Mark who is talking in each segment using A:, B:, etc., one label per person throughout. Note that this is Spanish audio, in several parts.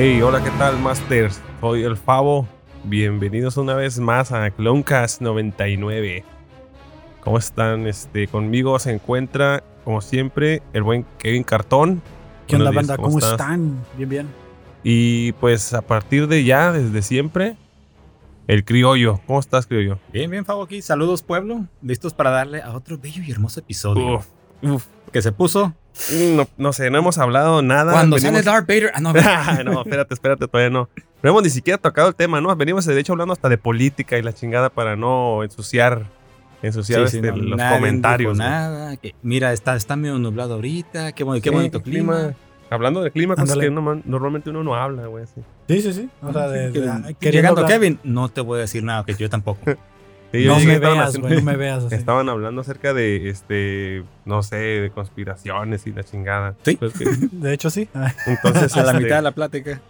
A: Hey, hola, ¿qué tal, Masters? Soy el Favo. Bienvenidos una vez más a Cloncast 99. ¿Cómo están? Este, conmigo se encuentra, como siempre, el buen Kevin Cartón.
B: ¿Qué onda, banda? ¿Cómo, están? Bien, bien.
A: Y pues a partir de ya, desde siempre, el criollo. ¿Cómo estás, criollo?
C: Bien, bien, Fabo aquí. Saludos, pueblo. Listos para darle a otro bello y hermoso episodio.
A: Uf, uf.
C: Que se puso
A: No, no sé, no hemos hablado nada.
C: cuando
A: Venimos-
C: sale Darth Vader. Ah, no,
A: Ah, no, espérate, espérate, todavía no. No hemos ni siquiera tocado el tema, ¿no? Venimos de hecho hablando hasta de política y la chingada para no ensuciar, ensuciar
C: Sí, sí,
A: este,
C: no,
A: los
C: nadie
A: comentarios.
C: Nada. que, mira, está, está medio nublado ahorita. Qué, bon- qué
A: Sí,
C: bonito clima.
A: Hablando de clima, cosas que uno- normalmente uno no habla, güey. sí.
B: Sí, sí, sí. O sea, de,
C: Que-
B: de-
C: que
B: queriendo
C: llegando
B: hablar.
C: Kevin, no te voy a decir nada, que yo tampoco.
A: Sí,
B: No me
A: estaban
B: veas,
A: haciendo-
B: güey, no me veas así.
A: Estaban hablando acerca de, este, no sé, de conspiraciones y la chingada.
C: Sí.
A: Pues que-
B: De hecho, sí.
A: Entonces,
C: a la
A: este,
C: mitad de la plática.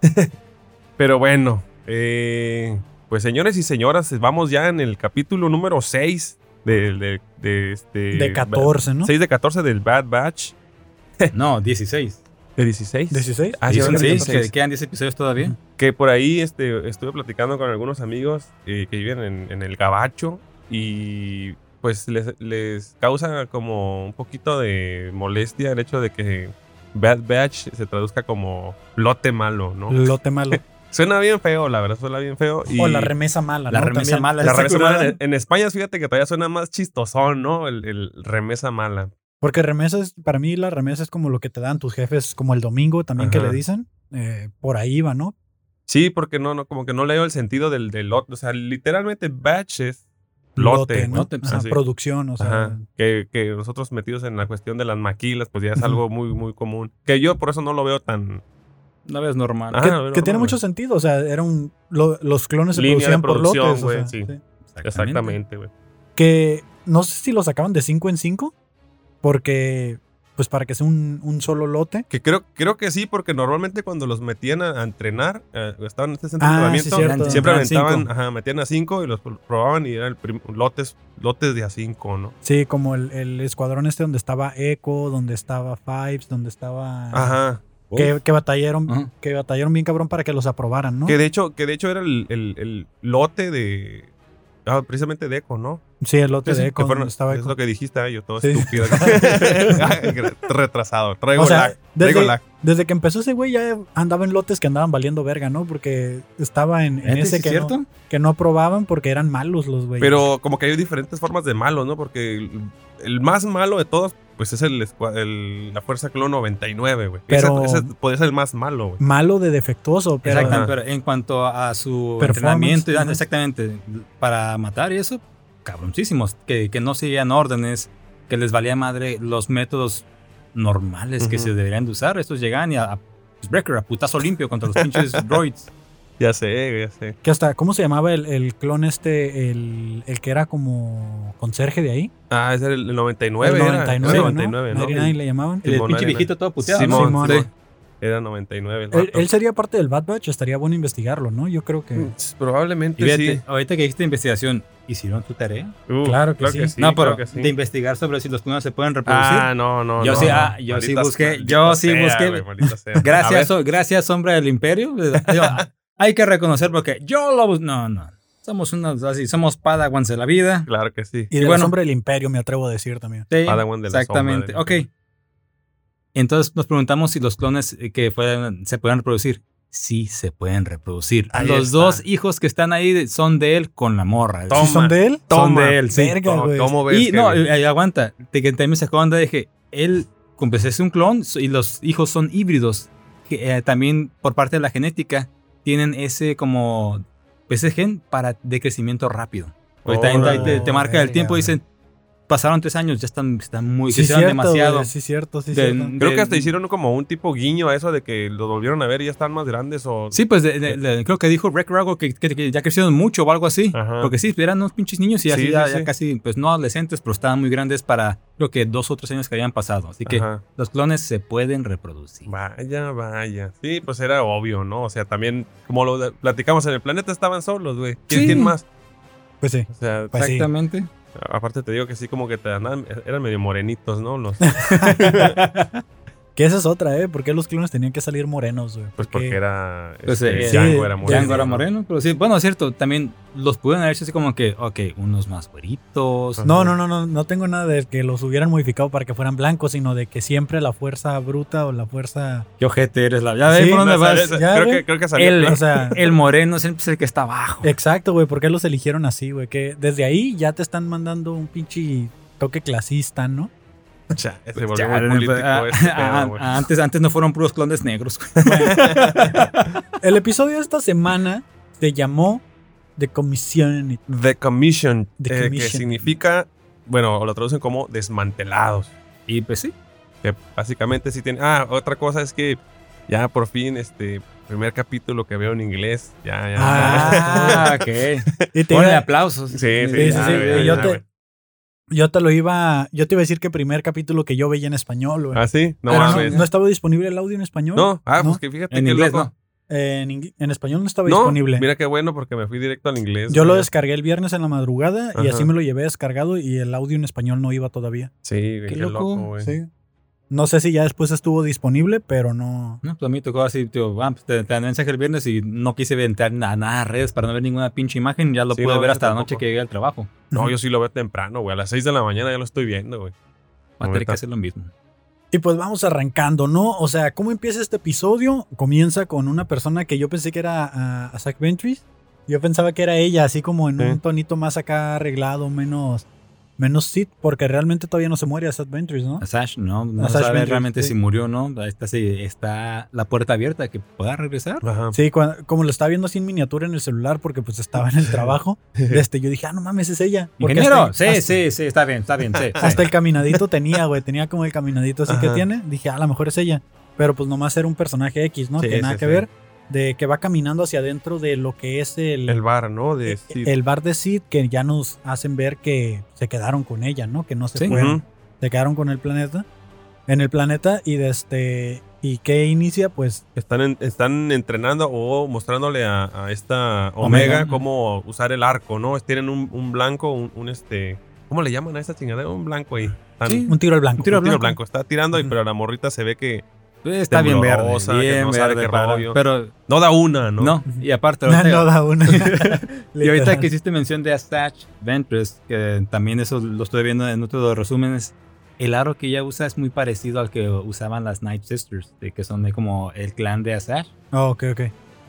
A: Pero bueno, eh, pues señores y señoras, vamos ya en el capítulo número 6 de, de, de este...
B: De 14, ¿no?
A: 6 de 14 del Bad Batch.
C: No, 16.
A: ¿De 16?
B: 16.
A: Ah, sí,
C: Dicen,
A: van
C: sí,
A: en
C: que
A: 16.
C: quedan 10 episodios todavía.
A: Que por ahí este, estuve platicando con algunos amigos eh, que viven en, en el Gabacho y pues les, les causa como un poquito de molestia el hecho de que Bad Batch se traduzca como lote malo, ¿no?
B: Lote malo.
A: Suena bien feo, la verdad, suena bien feo. Y
B: O la remesa mala.
C: La
B: ¿no?
C: remesa
B: También.
C: mala.
A: la remesa mala en, en España, fíjate que todavía suena más chistosón, ¿no? El, el remesa mala.
B: Porque remesa es, para mí, la remesa es como lo que te dan tus jefes, como el domingo también que le dicen. Eh, por ahí va, ¿no?
A: Sí, porque no, no, como que no leo el sentido del, del lote. O sea, literalmente batch es lote,
B: ¿no?
C: lote,
B: Ajá,
A: así.
B: producción, o sea.
A: Ajá. Que, que nosotros metidos en la cuestión de las maquilas, pues ya es algo muy, muy común. Que yo por eso no lo veo tan.
C: Una vez normal.
B: Que,
A: no, no,
B: que tiene
A: no,
B: mucho sentido, o sea, era un, lo- los clones se
A: Línea de
B: producían por lotes. o
A: güey,
B: sea,
A: sí.
B: sí.
A: Exactamente, güey.
B: Que no sé si lo sacaban de 5 en 5, porque, pues para que sea un, un solo lote.
A: Que creo, creo que sí, porque normalmente cuando los metían a, a entrenar, eh, estaban en este centro de
B: Ah,
A: entrenamiento, siempre aventaban, ajá, metían a cinco y los probaban y eran el prim- lotes, lotes de a cinco, ¿no?
B: Sí, como el, el escuadrón este donde estaba Echo, donde estaba Fives, donde estaba...
A: Ajá.
B: Que, que batallaron,
C: Ajá.
B: que batallaron bien cabrón para que los aprobaran, ¿no?
A: Que de hecho, que de hecho era el, el- el lote de. Ah, precisamente de Eco, ¿no?
B: Sí, el lote
A: Sí,
B: de
A: fueron-
B: estaba
A: es lo que dijiste, ah, yo todo
B: Sí.
A: estúpido. Retrasado. Traigo
B: O sea,
A: lag. Traigo
B: desde,
A: lag.
B: desde que empezó ese güey ya andaba en lotes que andaban valiendo verga, ¿no? Porque estaba en, en
C: ¿Neta,
B: ese
C: sí
B: que,
C: cierto?
B: no, que no aprobaban porque eran malos los güeyes.
A: Pero como que hay diferentes formas de malo, ¿no? Porque el, más malo de todos, pues es el, la Fuerza Clon 99, güey.
B: Pero-
A: Ese, ese puede ser el más malo, güey.
B: Malo de defectuoso, pero...
C: Exactamente, pero en cuanto a su entrenamiento, y- exactamente, para matar y eso, cabroncísimos, que, que no seguían órdenes, que les valía madre los métodos normales que se deberían de usar. Estos llegan y a, a pues, Breaker, a putazo limpio contra los pinches droids.
A: Ya sé, ya sé.
B: Que hasta, ¿cómo se llamaba el, el clon este, el, el que era como conserje de ahí?
A: Ah, ese era el 99.
B: el
A: era.
B: 99,
A: Era
B: ¿no?
A: 99, ¿no?
B: 99 le llamaban.
C: El
A: Simón,
C: pinche viejito todo puteado.
A: Simón,
C: ¿no?
B: sí.
C: Sí.
A: Era 99. el
B: Él, sería parte del Bad Batch, estaría bueno investigarlo, ¿no? Yo creo que...
A: Mm, Probablemente
C: Y fíjate,
A: sí.
C: ahorita que dijiste investigación, ¿hicieron tu tarea?
A: Uh,
B: Claro que sí.
C: no, pero
A: claro que sí.
C: de investigar sobre si los clones se pueden reproducir.
A: Ah, no, no.
C: Yo
A: no,
C: sí,
A: no.
C: ah, yo sí busqué- yo sí busqué- Gracias, gracias, sombra del imperio. Hay que reconocer porque yo lo No, no. Somos unos así, somos padawans de la vida.
A: Claro que sí.
B: Y de
C: bueno.
B: la sombra del imperio, me atrevo a decir también.
C: Sí,
A: Padawan de la
C: exactamente.
A: sombra
C: Ok. Entonces nos preguntamos si los clones eh, que fueran, se pueden reproducir. Sí, se pueden reproducir.
A: Ahí
C: los
A: está.
C: dos hijos que están ahí son de él con la morra.
A: Toma.
B: ¿Sí son de él?
C: Son de él, sí.
B: Verga,
A: ¿Cómo,
B: güey.
A: cómo ves?
C: Y no, eh, eh, aguanta. Que también me sacó onda que él, pues, es un clon y los hijos son híbridos. Que, eh, también por parte de la genética tienen ese como ese gen para de crecimiento rápido. Ahorita
A: Órale.
C: te, te marca el tiempo y dicen, pasaron tres años, ya están, están muy,
B: Sí, cierto,
C: demasiado.
B: güey, sí, cierto, sí,
C: De-
B: cierto.
A: Creo
C: de-
A: que hasta hicieron como un tipo guiño a eso de que los volvieron a ver y ya están más grandes o...
C: Sí, pues de- de- de- creo que dijo Rick Rago que, que- que ya crecieron mucho o algo así.
A: Ajá.
C: Porque sí, eran unos pinches niños y así
A: Sí,
C: ya,
A: sí,
C: ya
A: sí.
C: casi, pues no adolescentes, pero estaban muy grandes para creo que dos o tres años que habían pasado. Así que
A: Ajá.
C: los clones se pueden reproducir.
A: Vaya, vaya. Sí, pues era obvio, ¿no? O sea, también, como lo platicamos en el planeta, estaban solos, güey. ¿Quién,
C: Sí.
A: quién más?
B: Pues sí.
A: O sea,
B: Pues sí.
A: Aparte te digo que sí, como que te eran medio morenitos, ¿no? Los,
B: Que esa es otra, ¿eh? ¿Por qué los clones tenían que salir morenos, güey?
A: Pues porque era.
C: Pues,
A: este,
C: eh,
A: Django era moreno.
C: Django era moreno, pero sí, bueno, es cierto, también los pudieron haber hecho así como que, ok, unos más güeritos.
A: Ajá.
B: No, no, no, no, no tengo nada de que los hubieran modificado para que fueran blancos, sino de que siempre la fuerza bruta o la fuerza...
C: Qué ojete eres, la. Ya ves
B: Sí,
C: por dónde
A: No,
C: vas.
B: Ya,
A: creo, que, creo que salió.
C: El,
A: Play.
B: O sea,
C: el moreno siempre es el que está abajo.
B: exacto, güey, ¿por qué los eligieron así, güey? Que desde ahí ya te están mandando un pinche toque clasista, ¿no?
A: Se volvió
C: Ya,
A: muy político este pedo,
C: antes, antes no fueron puros clones negros.
B: El episodio de esta semana se llamó The Commission.
A: The Commission,
B: The
A: eh, que significa, bueno, o lo traducen como desmantelados.
C: Y pues sí.
A: Que básicamente sí tiene. Ah, otra cosa es que ya por fin, este primer capítulo que veo en inglés, ya, ya.
C: Ah, ok.
B: Y te
C: aplausos.
A: Sí, sí,
B: Sí, sí,
A: ya,
B: sí,
A: ya,
B: yo
A: ya,
B: te-
A: güey.
B: Yo te lo iba, yo te iba a decir que primer capítulo que yo veía en español, güey.
A: ¿Ah, sí? No
B: Pero no,
A: mames.
B: no estaba disponible el audio en español.
A: No, ah,
B: ¿No?
A: pues que fíjate
C: En
A: qué
C: inglés,
A: loco.
C: ¿no?
B: Eh, en, ing- en español no estaba
A: No,
B: disponible.
A: mira qué bueno porque me fui directo al inglés.
B: yo lo descargué el viernes en la madrugada y así me lo llevé descargado y el audio en español no iba todavía.
A: Sí,
C: qué, loco,
A: loco, güey.
B: Sí. No sé si ya después estuvo disponible, pero no.
C: No, pues a mí tocó así, tío, ah, pues te, te mandé mensaje el viernes y no quise entrar a nada a redes para no ver ninguna pinche imagen. Ya lo
A: Sí,
C: pude
A: no,
C: ver hasta la noche que llegué al trabajo.
A: No, yo sí lo veo temprano, güey. A las 6 de la mañana ya lo estoy viendo, güey.
C: Va a tener que hacer lo mismo.
B: Y pues vamos arrancando, ¿no? O sea, ¿cómo empieza este episodio? Comienza con una persona que yo pensé que era a, a Zack Ventris. Yo pensaba que era ella, así como en un tonito más acá arreglado, menos, menos Sid, porque realmente todavía no se muere a Zack Ventris, ¿no?
C: A Sash, no, no sabe realmente
B: sí.
C: si murió o no. Está, sí, está la puerta abierta que pueda regresar.
A: Ajá.
B: Sí, cua- como lo estaba viendo así en miniatura en el celular, porque pues estaba en el trabajo, este, yo dije, ah, no mames, es ella. Porque
C: Ingeniero,
B: hasta-
C: sí,
B: hasta-
C: sí, sí, está bien, está bien, sí. sí.
B: Hasta el caminadito tenía, güey. Tenía como el caminadito así que tiene. Dije, ah, a lo mejor es ella. Pero pues nomás era un personaje X, ¿no?
A: Sí,
B: que nada
A: sí,
B: que
A: sí.
B: ver. De que va caminando hacia adentro de lo que es el,
A: El bar, ¿no? De Sid.
B: el bar de Sid, que ya nos hacen ver que se quedaron con ella, ¿no? Que no se
C: Sí.
B: fueron. Se quedaron con el planeta. En el planeta y de este. ¿Y qué inicia? Pues
A: Están, en- están entrenando o mostrándole a, a esta
B: Omega.
A: Omega, cómo usar el arco, ¿no? Tienen un, un blanco, un, un este. ¿Cómo le llaman a esta chingadera? Un blanco ahí. Están-
C: Sí.
B: un tiro al blanco.
C: Un tiro
A: un tiro
C: blanco.
A: blanco. Está tirando, y,
B: Ujú.
A: pero la morrita se ve que
C: Está bien verde, bien
A: no sabe
C: verde.
A: qué
C: para-
A: rollo.
C: pero
A: no da una, ¿no?
C: no, y aparte,
B: No, da una.
C: y ahorita que hiciste mención de Astach Ventress, que también eso lo estoy viendo en otro de los resúmenes, el aro que ella usa es muy parecido al que usaban las Night Sisters, de que son de como el clan de Astach.
B: Oh, ok, ok.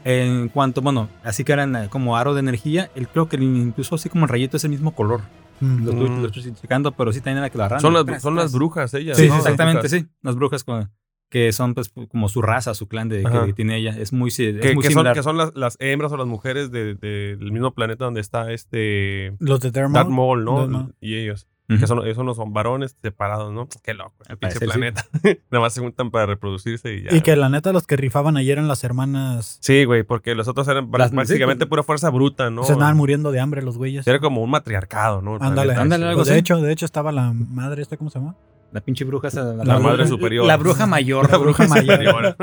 C: En cuanto, bueno, así que eran eh, como aro de energía, él creo que incluso así como el rayito es el mismo color.
B: Mm.
C: Lo, estoy-
A: Mm.
C: lo estoy checando, pero sí también era que lo agarran.
A: Son, las,
C: Tras,
A: son
C: tras.
A: las brujas ellas.
B: Sí,
C: exactamente, sí. Las brujas con- que son pues como su raza, su clan de,
A: Ajá.
C: que tiene ella. Es muy, es
A: Que,
C: muy
A: que son,
C: similar.
A: que son las, las hembras o las mujeres de- de- del mismo planeta donde está este
B: Los de.
A: Darth Maul, ¿no?
B: Darth.
A: Y ellos.
C: Ujú.
A: Que son, esos no son varones separados, ¿no? Qué loco. El pinche
C: sí.
A: planeta. Nada más se juntan para reproducirse y ya.
B: Y que la neta, los que rifaban ayer eran las hermanas.
A: Sí, güey, porque los otros eran
C: Las-
A: básicamente
C: sí,
A: pura fuerza bruta, ¿no?
B: Se andaban muriendo de hambre los güeyes.
A: Era como un matriarcado, ¿no?
B: Ándale,
C: ándale, algo
B: Pues de hecho, de hecho estaba la madre esta, ¿cómo se llama?
C: La pinche bruja esa, la,
A: La madre
C: bruja-
A: superior.
C: La bruja mayor.
A: La bruja superior.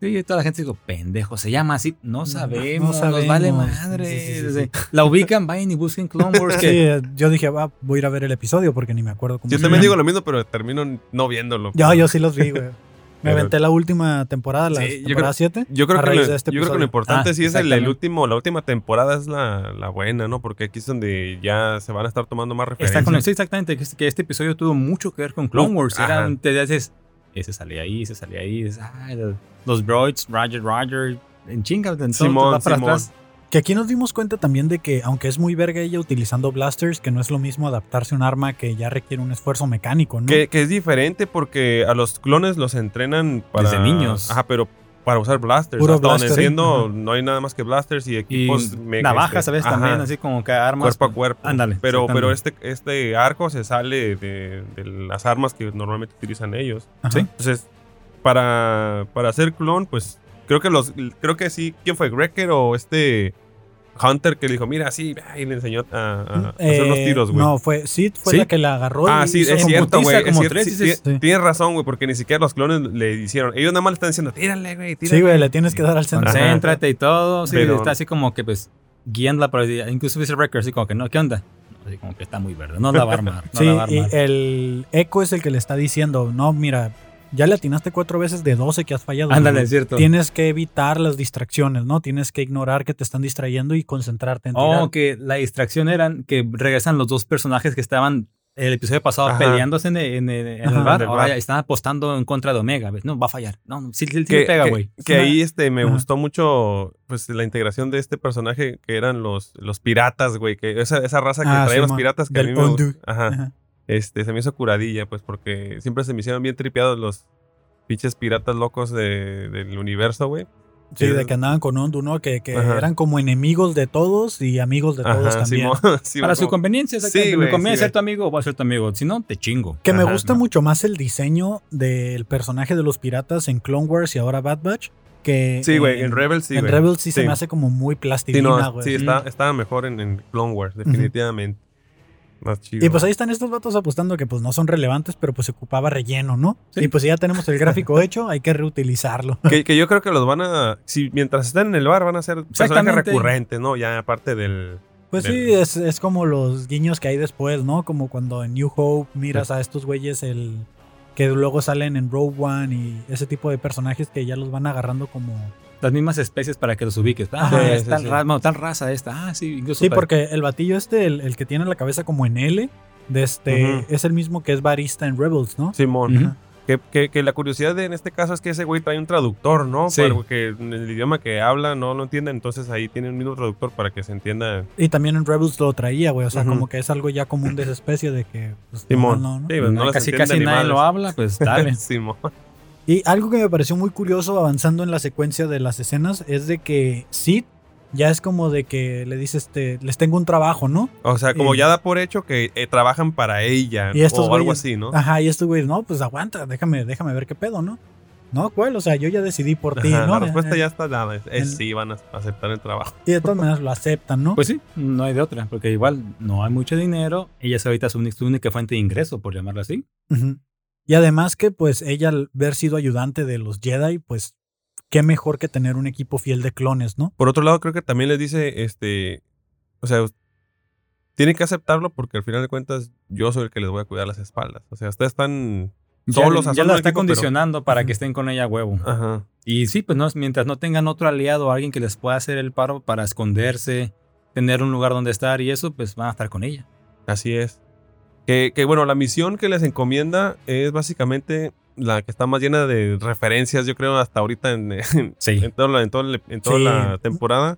C: Sí, y toda la gente digo, pendejo, se llama así. No sabemos,
B: no
C: nos vale madre.
B: Sí, sí, sí,
C: La ubican, vayan y busquen Clone Wars.
B: Sí,
C: que
B: eh, yo dije, va, voy a ir a ver el episodio porque ni me acuerdo cómo
A: Yo también digo lo mismo, pero termino no viéndolo.
B: Yo, yo sí los vi, güey. Me
A: Pero-
B: aventé la última temporada, la
A: Sí,
B: temporada 7.
A: Yo creo,
B: a
A: que
B: raíz
A: lo,
B: de este
A: yo creo que lo importante
C: Ah,
A: sí es el, último, la última temporada es la, la buena, ¿no? Porque aquí es donde ya se van a estar tomando más referencias.
C: está con sí, exactamente, que, este- que este episodio tuvo mucho que ver con Clone Wars.
A: ajá.
C: Te dices, ese sale ahí, ese sale ahí. dices, "Ay, los- droids, Roger, Roger, en chinga, en todo,
A: Simón,
C: va para
A: Simón.
C: atrás.
B: Que aquí nos dimos cuenta también de que, aunque es muy verga ella utilizando blasters, que no es lo mismo adaptarse a un arma que ya requiere un esfuerzo mecánico, ¿no?
A: Que, que es diferente porque a los clones los entrenan para...
C: Desde niños.
A: Ajá, pero para usar blasters.
B: Puro
A: Hasta donde no hay nada más que blasters y
C: Y
A: equipos... me-
C: navajas,
A: este,
C: ¿sabes?
A: ajá,
C: También, así como que armas.
A: Cuerpo a cuerpo.
C: Ándale,
A: Pero, pero este, este arco se sale de, de las armas que normalmente utilizan ellos.
B: Ajá.
C: sí.
A: Entonces, para, para hacer clon, pues creo que los creo que sí. ¿Quién fue? ¿Greker o este Hunter que le dijo, mira, sí, y le enseñó a, hacer unos
B: Eh,
A: tiros, güey?
B: No, fue Sid fue
C: ¿Sí?
B: la que la agarró.
A: Ah,
B: y
A: sí,
B: hizo
A: es cierto, güey. sí. Tienes razón, güey, porque ni siquiera los clones le hicieron. Ellos nada más le están diciendo, tírale, güey, tírale.
B: Sí, güey, le tienes que dar al centro.
C: Concéntrate y todo. Sí,
A: Pero-
C: está así como que, pues, guiándola. Pero incluso dice Record, así como que, no, ¿qué onda? Así como que está muy verde. No la va a armar. No
B: Sí,
C: la va a
B: y el eco es el que le está diciendo, no, mira, ya le atinaste cuatro veces de 12 que has fallado.
C: Ándale,
B: ¿no?
C: es cierto.
B: Tienes que evitar las distracciones, ¿no? Tienes que ignorar que te están distrayendo y concentrarte en.
C: Oh, que la distracción eran que regresan los dos personajes que estaban el episodio pasado
A: Ajá.
C: peleándose en, el- en el, en el
B: Ajá.
C: bar. Ahora están apostando en contra de Omega. No, va a fallar. No, no, sí, sí, sí
A: que,
C: pega, güey.
A: que
B: Una-
A: ahí este me
B: Ajá.
A: gustó mucho pues la integración de este personaje que eran los, los piratas, güey, que esa, esa raza que
B: Ah,
A: traía los piratas que a
B: Del
A: mí me
B: Ondu.
A: gust- Ajá.
B: Ajá.
A: Este, se me hizo curadilla, pues, porque siempre se me hicieron bien tripeados los pinches piratas locos de- del universo, güey.
B: Sí, de que andaban con Ondu, ¿no? Que, que eran como enemigos de todos y amigos de todos
A: Ajá,
B: también.
A: Sí,
C: Para su conveniencia, sea,
A: Sí,
C: me conviene
A: sí,
C: ser tu amigo, voy a ser tu amigo. Si no, te chingo.
B: Que me gusta
C: no.
B: mucho más el diseño del personaje de los piratas en Clone Wars y ahora Bad Batch que
A: Sí, güey, en Rebels sí,
B: en. Rebels sí, se me hace como muy plastilina,
A: no,
B: güey.
A: sí, está, estaba mejor en, en Clone Wars, definitivamente. Chido.
B: Y pues ahí están estos vatos apostando que pues no son relevantes, pero pues se ocupaba relleno, ¿no?
C: Sí.
B: Y pues si ya tenemos el gráfico hecho, hay que reutilizarlo.
A: Que, que yo creo que los van a. Si mientras estén en el bar, van a ser personajes recurrentes, ¿no? Ya aparte del.
B: Pues
A: Del-
B: sí, es, es como los guiños que hay después, ¿no? Como cuando en New Hope miras a estos güeyes el que luego salen en Rogue One y ese tipo de personajes que ya los van agarrando como...
C: Las mismas especies para que los ubiques. Ah,
B: Ajá,
C: es
A: sí,
C: tal,
A: sí.
C: ra- tal raza esta. Ah, sí, incluso.
B: Sí,
C: para-
B: porque el batillo este, el, el que tiene la cabeza como en L, de este,
A: Ujú.
B: es el mismo que es barista en Rebels, ¿no?
A: Simón.
C: Ujú.
A: Que, que- que la curiosidad de, en este caso es que ese güey trae un traductor, ¿no?
C: Sí.
A: Porque en el idioma que habla no lo entiende, entonces ahí tiene un mismo traductor para que se entienda.
B: Y también en Rebels lo traía, güey. O sea,
A: Ujú.
B: como que es algo ya común de esa especie de que... Pues,
A: Simón.
B: no, no, ¿no?
A: Sí, pues,
C: casi casi
A: ni
C: nadie lo habla, pues dale.
A: Simón.
B: Y algo que me pareció muy curioso avanzando en la secuencia de las escenas es de que Sid ya es como de que le dice, este, les tengo un trabajo, ¿no?
A: O sea, como
B: Y-
A: ya da por hecho que eh, trabajan para ella
B: Y estos
A: o algo así, ¿no?
B: Ajá, y estos güeyes, no, pues aguanta, déjame, déjame ver qué pedo, ¿no? No, ¿cuál? O sea, yo ya decidí por ti, ¿no?
A: La respuesta
B: Eh,
A: ya está dada. Es, es
B: el-
A: sí, van a aceptar el trabajo.
B: Y de todas maneras lo aceptan, ¿no?
C: Pues sí, no hay de otra, porque igual no hay mucho dinero. Ella es ahorita su, única fuente de ingreso, por llamarlo así.
B: Ujú. Y además que, pues, ella al haber sido ayudante de los Jedi, pues, qué mejor que tener un equipo fiel de clones, ¿no?
A: Por otro lado, creo que también les dice, este, o sea, tienen que aceptarlo porque al final de cuentas yo soy el que les voy a cuidar las espaldas. O sea, ustedes están solos
C: ya,
A: a
C: ya
A: solo
C: la está
A: equipo, pero-
C: condicionando para que estén con ella a huevo.
A: Ajá.
C: Y sí, pues no, mientras no tengan otro aliado o alguien que les pueda hacer el paro para esconderse, tener un lugar donde estar y eso, pues van a estar con ella.
A: Así es. Que, que, bueno, la misión que les encomienda es básicamente la que está más llena de referencias, yo creo, hasta ahorita en, en,
C: Sí.
A: en toda, la, en toda la- en toda
B: Sí.
A: la temporada.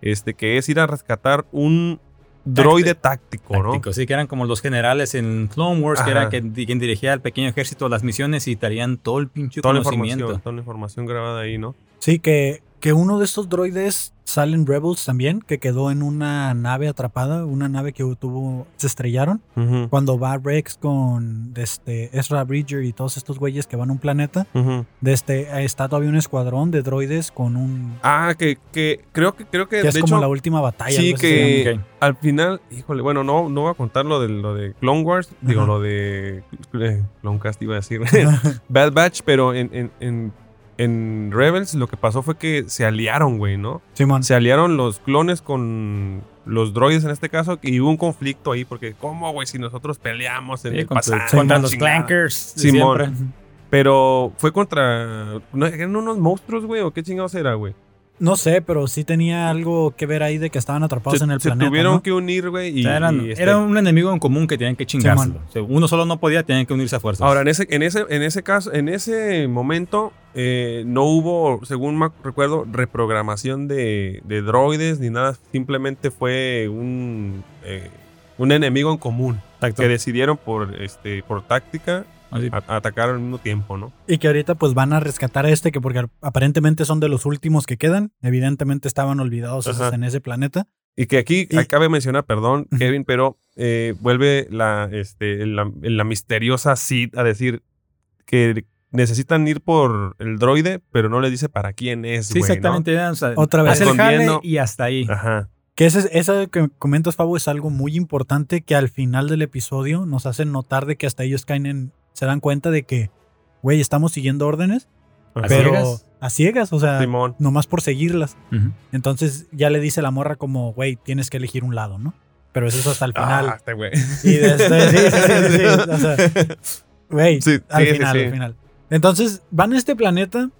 A: Este, que es ir a rescatar un droide táctico, ¿no?
C: Tácticos, sí, que eran como los generales en Clone Wars, que era que, quien dirigía al pequeño ejército las misiones y traían todo el pinche
A: Toda la
C: conocimiento.
A: información, toda la información grabada ahí, ¿no?
B: Sí, que, que uno de estos droides sale en Rebels también, que quedó en una nave atrapada, una nave que tuvo, se estrellaron. Cuando va Rex con este, Ezra Bridger y todos estos güeyes que van a un planeta, de este, está todavía un escuadrón de droides con un...
A: Ah, que, que creo que creo que
B: Que es como la última batalla.
A: sí que- al final, híjole, bueno, no, no voy a contar lo de lo de Clone Wars, digo lo de eh, Clone Cast iba a decir Bad Batch, pero en, en, en, en Rebels lo que pasó fue que se aliaron, güey, ¿no?
B: Simón.
A: Se aliaron los clones con los droides en este caso y hubo un conflicto ahí porque cómo, güey, si nosotros peleamos en
C: Sí,
A: el
C: contra,
A: pasado,
C: contra los clankers.
A: Simón.
C: siempre.
A: Pero fue contra ¿no, eran unos monstruos, güey, o qué chingados era, güey.
B: No sé, pero sí tenía algo que ver ahí de que estaban atrapados
A: Se,
B: en el
A: se
B: planeta.
A: tuvieron
B: ¿no?
A: que unir, güey, y,
C: O sea, eran-
A: y, este,
C: Era un enemigo en común que tenían que chingárselo.
B: Simón.
C: O sea, uno solo no podía, tenían que unirse a fuerzas.
A: Ahora, en ese, en ese, en ese caso, en ese momento, eh, no hubo, según me recuerdo, reprogramación de, de droides ni nada. Simplemente fue un, eh, un enemigo en común
C: Exacto.
A: que decidieron por, este, por táctica
C: Así.
A: a- atacar al mismo tiempo, ¿no?
B: Y que ahorita pues van a rescatar a este, que porque aparentemente son de los últimos que quedan. Evidentemente estaban olvidados esos en ese planeta.
A: Y que aquí
B: Y-
A: acabe de mencionar, perdón. Kevin, pero eh, vuelve la, este, la, la misteriosa Sid a decir que necesitan ir por el droide, pero no le dice para quién es,
C: Sí, exactamente. era, o sea,
B: Otra vez.
C: hace el jale y hasta ahí.
A: Ajá.
B: Que ese, esa que comentas, Fabo, es algo muy importante que al final del episodio nos hacen notar de que hasta ellos caen en. Se dan cuenta de que, güey, estamos siguiendo órdenes,
C: ¿A
B: pero
C: ciegas?
B: a ciegas, o sea,
A: Simón.
B: nomás por seguirlas. Entonces ya le dice la morra como, güey, tienes que elegir un lado, ¿no? Pero eso es hasta el final.
A: Ah, este güey.
B: Y de este- sí, sí, sí, sí, o sea, Güey,
A: Sí,
B: al final,
A: sí.
B: al final. Entonces van a este planeta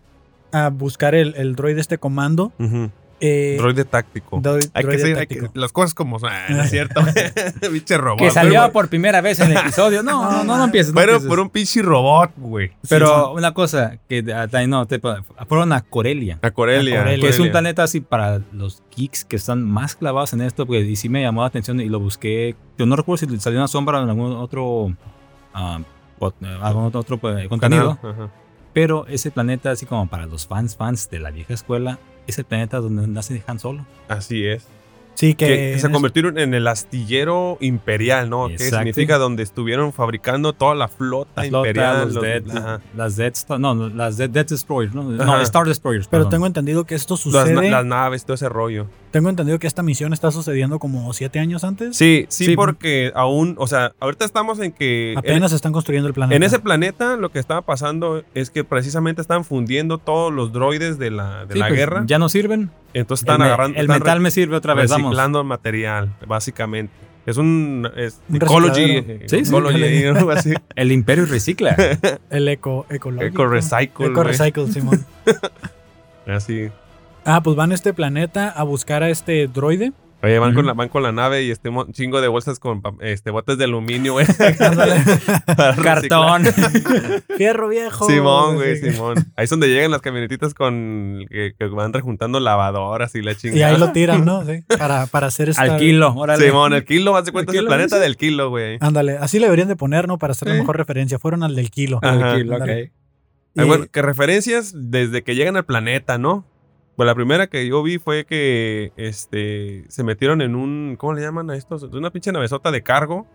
B: a buscar el, el droide este comando.
A: Ujú.
B: Eh,
A: Droide táctico.
B: droid-
D: Hay que ser, hay que-
B: táctico.
D: las cosas como son. Ah, no es cierto. Pinche robot.
C: Que salió
D: Pero-
C: por primera vez en el episodio. No, no, no, no empieces. no
D: Pero
C: empieces.
D: por un pinche robot, güey.
C: Pero una cosa, que ah, no, te, fueron a Corelia.
A: A Corelia.
C: Que es un planeta así para los geeks que están más clavados en esto, porque y sí me llamó la atención y lo busqué. Yo no recuerdo si salió una sombra o en algún otro, ah, pot- eh, algún otro pues, contenido,
A: Canal,
C: pero ese planeta, así como para los fans, fans de la vieja escuela, es el planeta donde nace Han Solo.
A: Así es.
B: Sí, que,
A: Que
B: en
A: se convirtieron en el astillero imperial, ¿no? Que significa donde estuvieron fabricando toda la flota
C: La flota,
A: imperial.
C: los
A: ajá.
C: las Death Star, no, las Death, Death Destroyers, ¿no? No. Star Destroyers.
B: Pero
C: perdón.
B: tengo entendido que esto
A: Las,
B: sucede.
A: na- las naves, todo ese rollo.
B: Tengo entendido que esta misión está sucediendo como siete años antes.
A: Sí, sí,
C: Sí.
A: porque aún, o sea, ahorita estamos en que...
B: Apenas están construyendo el planeta.
A: En ese planeta lo que estaba pasando es que precisamente están fundiendo todos los droides de la, de
C: Sí,
A: la
C: pues,
A: guerra.
C: Ya no sirven.
A: Entonces están agarrando...
C: el
A: están
C: metal me sirve otra vez, vamos.
A: reciclando material, básicamente. Es un... Es
B: Un
A: ecology. eh,
C: Sí, sí,
A: ecology,
B: sí.
A: así.
C: El Imperio recicla.
B: El eco, ecológico.
A: Eco Recycle.
B: Eco. Recycle, Simón.
A: Así.
B: ah, pues van a este planeta a buscar a este droide.
A: Oye, van, con la, van con la nave y este chingo de bolsas con este botes de aluminio, güey.
C: Cartón.
B: Fierro viejo.
A: Simón, güey. Simón. Ahí es donde llegan las camionetitas con que, que van rejuntando lavadoras y la chingada.
B: Y ahí lo tiran, ¿no? Sí. Para, para hacer esta...
C: Al kilo, órale.
A: Simón, el kilo, haz de cuenta, es el planeta
C: sí.
A: del kilo, güey.
B: Ándale, así le deberían de poner, ¿no? Para hacer la mejor referencia. Fueron al del kilo.
C: Al kilo, ok.
B: Ándale.
A: Ah,
B: Y-
A: bueno, que referencias desde que llegan al planeta, ¿no? Pues la primera que yo vi fue que este se metieron en un. ¿Cómo le llaman a estos? Una pinche navezota de cargo.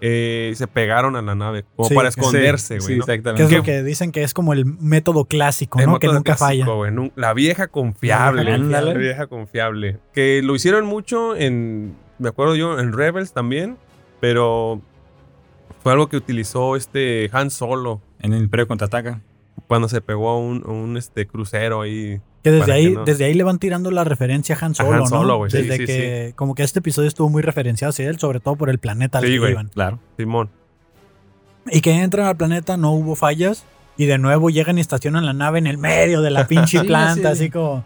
A: eh, y se pegaron a la nave. Como
B: Sí,
A: para esconderse, güey.
C: Sí,
A: ¿no?
B: que
C: exactamente.
B: es
A: ¿Qué-
B: lo que dicen que es como el método clásico,
A: El
B: ¿no? Que nunca
A: clásico,
B: falla.
A: La vieja confiable.
B: La vieja
C: confiable.
A: La vieja confiable. Que lo hicieron mucho en. Me acuerdo yo, en Rebels también. Pero fue algo que utilizó este Han Solo.
C: En el Imperio contraataca.
A: Cuando se pegó a un, a un, este, crucero ahí.
B: Que desde ahí,
A: que no-
B: desde ahí le van tirando la referencia a Han Solo,
A: Han
B: ¿no?
A: Solo, güey, sí,
B: Desde
A: sí,
B: que, como que este episodio estuvo muy referenciado hacia él, sobre todo por el planeta al
A: Sí,
B: que
A: güey.
B: iban.
C: Claro.
A: Simón.
B: Y que entran al planeta, no hubo fallas. Y de nuevo llegan y estacionan la nave en el medio de la pinche planta,
C: sí.
B: así como.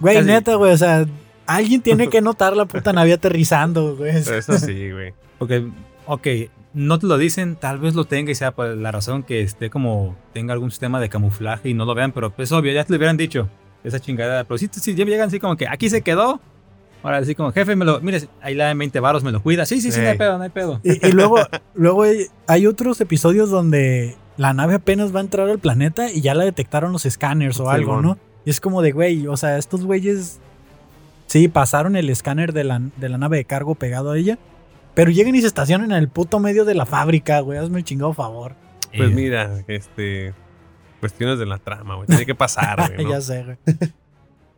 B: Güey, neta, güey, o sea, alguien tiene que notar la puta nave aterrizando, güey.
A: Eso sí, güey.
C: Porque, ok, no te lo dicen, tal vez lo tenga y sea por la razón que esté como, tenga algún sistema de camuflaje y no lo vean, pero pues obvio, ya te lo hubieran dicho, esa chingada. Pero si, si ya llegan así como que aquí se quedó, ahora así como, jefe, me lo, mire, ahí le dan 20 varos, me lo cuida. Sí, sí, sí, no hay pedo, no hay pedo.
B: Y, y luego, luego hay, otros episodios donde la nave apenas va a entrar al planeta y ya la detectaron los escáneres o
A: Sí,
B: algo. ¿no? Y es como de, güey, o sea, estos güeyes sí pasaron el escáner de la, de la nave de cargo pegado a ella, pero llegan y se estacionan en el puto medio de la fábrica, güey, hazme el chingado favor.
A: Pues
C: Eh,
A: mira, este. Cuestiones de la trama, güey. Tiene que pasar, güey. ¿no?
B: ya sé, güey.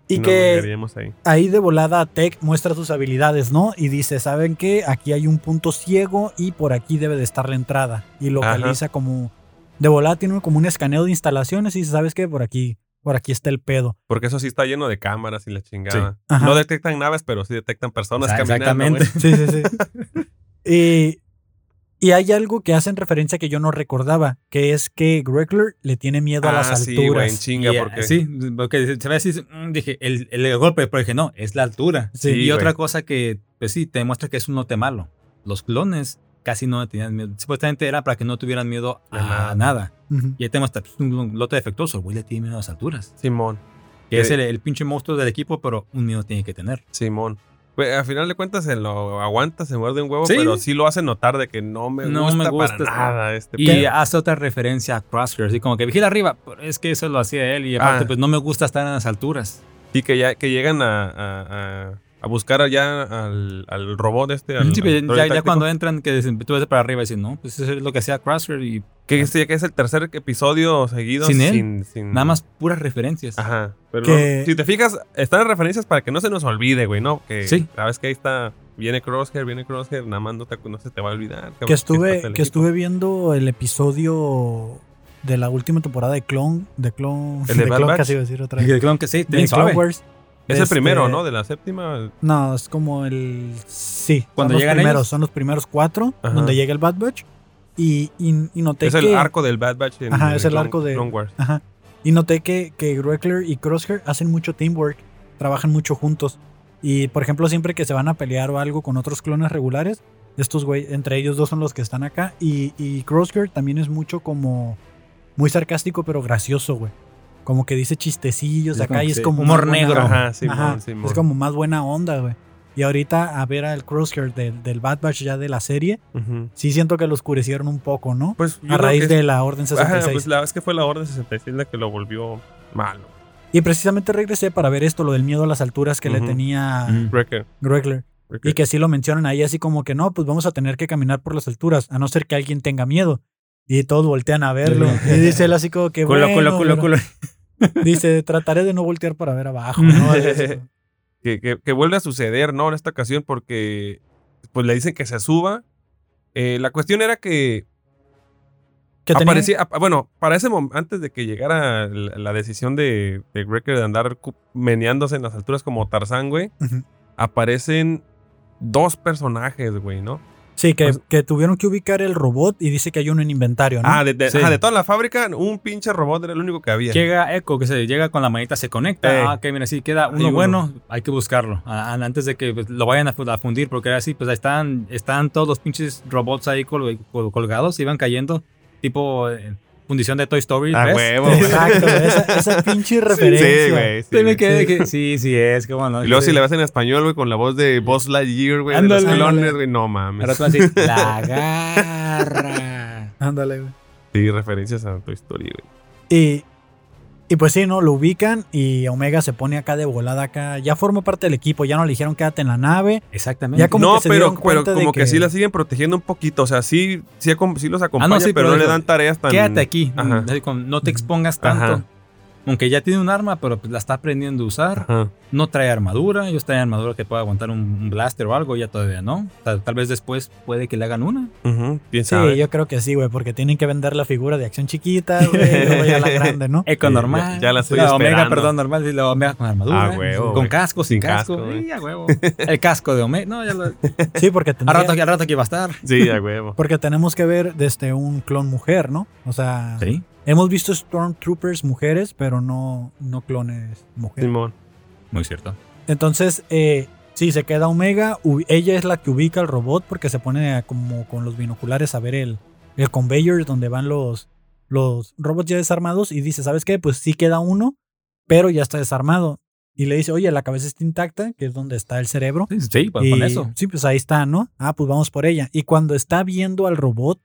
B: Y
A: No,
B: que
A: ahí.
B: ahí de volada Tech muestra sus habilidades, ¿no? Y dice, ¿saben qué? Aquí hay un punto ciego y por aquí debe de estar la entrada. Y localiza como... De volada tiene como un escaneo de instalaciones y dice, ¿sabes qué? Por aquí, por aquí está el pedo.
A: Porque eso sí está lleno de cámaras y la chingada. No detectan naves, pero sí detectan personas caminando.
C: exactamente.
B: Sí, sí, sí. y, y hay algo que hacen referencia que yo no recordaba, que es que Gregler le tiene miedo a las
A: Ah, sí, güey,
B: alturas.
A: chinga,
C: eh,
A: porque.
C: Sí, porque se ve así, mm, dije, el, el golpe, pero dije, no, es la altura.
B: Sí,
C: y
A: güey.
C: otra cosa que, pues sí, te demuestra que es un lote malo. Los clones casi no tenían miedo. Supuestamente era para que no tuvieran miedo a
A: nada.
C: nada.
B: Ujú.
C: Y ahí te muestra pues, un lote defectuoso. El güey le tiene miedo a las alturas.
A: Simón.
C: Que
A: Eh,
C: es el, el pinche monstruo del equipo, pero un miedo tiene que tener.
A: Simón. Pues al final de cuentas se lo aguanta, se muerde un huevo,
C: Sí.
A: pero sí lo hace notar de que no me
C: No
A: gusta,
C: me gusta
A: para nada este
C: Y
A: pedo.
C: hace otra referencia a Crosshair, así como que vigila arriba. es que eso lo hacía él y aparte,
A: Ah.
C: pues no me gusta estar en las alturas.
A: Y que ya que llegan a, a, a- a buscar allá al, al robot este. Al,
C: Sí, pero
A: al droide
C: ya, ya cuando entran, que tú ves para arriba y dicen, no, pues eso es lo que hacía Crosshair y
A: Que, este- que es el tercer episodio seguido
C: ¿Sin él?
A: sin, sin-
C: nada más puras referencias.
A: Aján. Pero
B: Que-
A: no, si te fijas, están las referencias para que no se nos olvide, güey, ¿no? Que
C: Sí.
A: sabes que ahí está, viene Crosshair, viene Crosshair, nada más no, te- no se te va a olvidar. cabrón,
B: Que estuve, que estuve viendo el episodio de la última temporada de Clone, de Clone,
A: ¿El de Bad
B: Clone,
A: Batch?
B: casi iba a decir otra vez.
C: el clon que sí,
B: De Clone. Wars.
A: Es el
B: Este,
A: primero, ¿no? De la séptima.
B: No, es como el. Sí.
C: Cuando
B: son los
C: llegan
B: primeros,
C: ellos.
B: son los primeros cuatro,
A: Ajá.
B: donde llega el Bad Batch. y, y, y noté
A: Es
B: que...
A: el arco del Bad Batch en
B: Ajá,
A: en
B: es el arco de-
A: Wars.
B: Ajá. Y noté que, que Greckler y Crosshair hacen mucho teamwork, trabajan mucho juntos. Y por ejemplo, siempre que se van a pelear o algo con otros clones regulares, estos güey, entre ellos dos son los que están acá. Y, y Crosshair también es mucho como muy sarcástico, pero gracioso, güey. Como que dice chistecillos
C: Sí,
B: acá y es como
C: humor
B: más buena-
C: negro.
A: Ajá,
B: Ajá,
A: Simón.
B: Es como más buena onda, güey. Y ahorita a ver al Crosshair del, del Bad Batch ya de la serie,
A: Ujú.
B: sí siento que lo oscurecieron un poco, ¿no?
A: Pues
B: a raíz
A: que
B: de la Orden 66.
A: Ajá, pues la es que fue la Orden 66 la que lo volvió malo.
B: Y precisamente regresé para ver esto, lo del miedo a las alturas que le tenía. Gregler.
A: Wrecker.
B: Y que sí lo mencionan ahí así como que no, pues vamos a tener que caminar por las alturas, a no ser que alguien tenga miedo. Y todos voltean a verlo. y dice él así como que
C: Culo,
B: bueno,
C: culo, culo,
B: pero-
C: culo.
B: Dice, trataré de no voltear para ver abajo. ¿no?
A: Que, que- que vuelve a suceder, ¿no? En esta ocasión porque pues le dicen que se suba. Eh, la cuestión era que
B: que
A: aparecía, ap- bueno, para ese momento, antes de que llegara la, la decisión de, de Wrecker de andar meneándose en las alturas como Tarzán, güey, aparecen dos personajes, güey, ¿no?
B: Sí, que,
A: Pues-
B: que tuvieron que ubicar el robot y dice que hay uno en inventario, ¿no?
A: Ah, de, de-
C: Sí.
A: ajá, de toda la fábrica, un pinche robot era el único que había.
C: Llega Echo, que se llega con la manita, se conecta.
A: Eh.
C: Ah, ok, mira, sí, queda uno,
A: uno.
C: bueno, hay que buscarlo. Ah, antes de que pues, lo vayan a fundir, porque era así, pues ahí están, están todos los pinches robots ahí col- col- colgados, iban cayendo, tipo eh, fundición de Toy Story.
A: Ah, huevo, güey.
B: Exacto, esa, esa pinche referencia.
A: Sí, güey. sí,
C: Sí, me quedé que sí, sí es, cómo no.
A: Y luego
C: Sí.
A: si le vas en español, güey, con la voz de Buzz Lightyear, güey, de los clones, güey, no mames.
C: Ahora tú vas a decir, la garra.
B: Ándale, güey.
A: Sí, referencias a Toy Story, güey.
B: Y, y pues sí, ¿no? Lo ubican y Omega se pone acá de volada acá. Ya forma parte del equipo, ya no le dijeron quédate en la nave.
C: Exactamente.
B: Ya como
A: no,
B: que se
A: pero,
B: dieron
A: pero
B: cuenta de
A: como que...
B: que-
A: sí la siguen protegiendo un poquito. O sea, sí, sí, los acompañan,
C: sí,
A: pero,
C: pero
A: no le dan tareas tan...
C: Quédate aquí.
A: Ajá.
C: No te expongas tanto.
A: Ajá.
C: Aunque ya tiene un arma, pero pues la está aprendiendo a usar.
A: Ajá.
C: No trae armadura. Ellos traen armadura que pueda aguantar un, un blaster o algo. Ya todavía no. Tal, tal vez después puede que le hagan una.
A: Ujú, ¿Quién
B: Sí, yo creo que sí, güey, porque tienen que vender la figura de acción chiquita, güey, y luego ya la grande, ¿no?
C: Eco normal.
A: ya- ya la estoy
C: Omega,
A: esperando.
C: perdón, normal. Y la Omega con armadura.
A: Ah, huevo,
C: Con
A: güey.
C: casco, sin,
A: Sin
C: casco. Sí, a huevo. El casco de Omega. No, ya lo.
B: Sí, porque
C: Al
B: tendría-
C: rato, al rato aquí va a estar.
A: Sí, a huevo.
B: porque tenemos que ver desde un clon mujer, ¿no? O sea,
C: Sí.
B: Hemos visto Stormtroopers mujeres, pero no, no clones mujeres.
A: Simón.
C: Muy cierto.
B: Entonces, eh, sí, se queda Omega. Ella es la que ubica al robot porque se pone a- como con los binoculares a ver el, el conveyor donde van los, los robots ya desarmados y dice, ¿sabes qué? Pues sí queda uno, pero ya está desarmado. Y le dice, oye, la cabeza está intacta, que es donde está el cerebro.
C: Sí, sí, pues,
B: Y-
C: con eso.
B: Sí, pues ahí está, ¿no? Ah, pues vamos por ella. Y cuando está viendo al robot,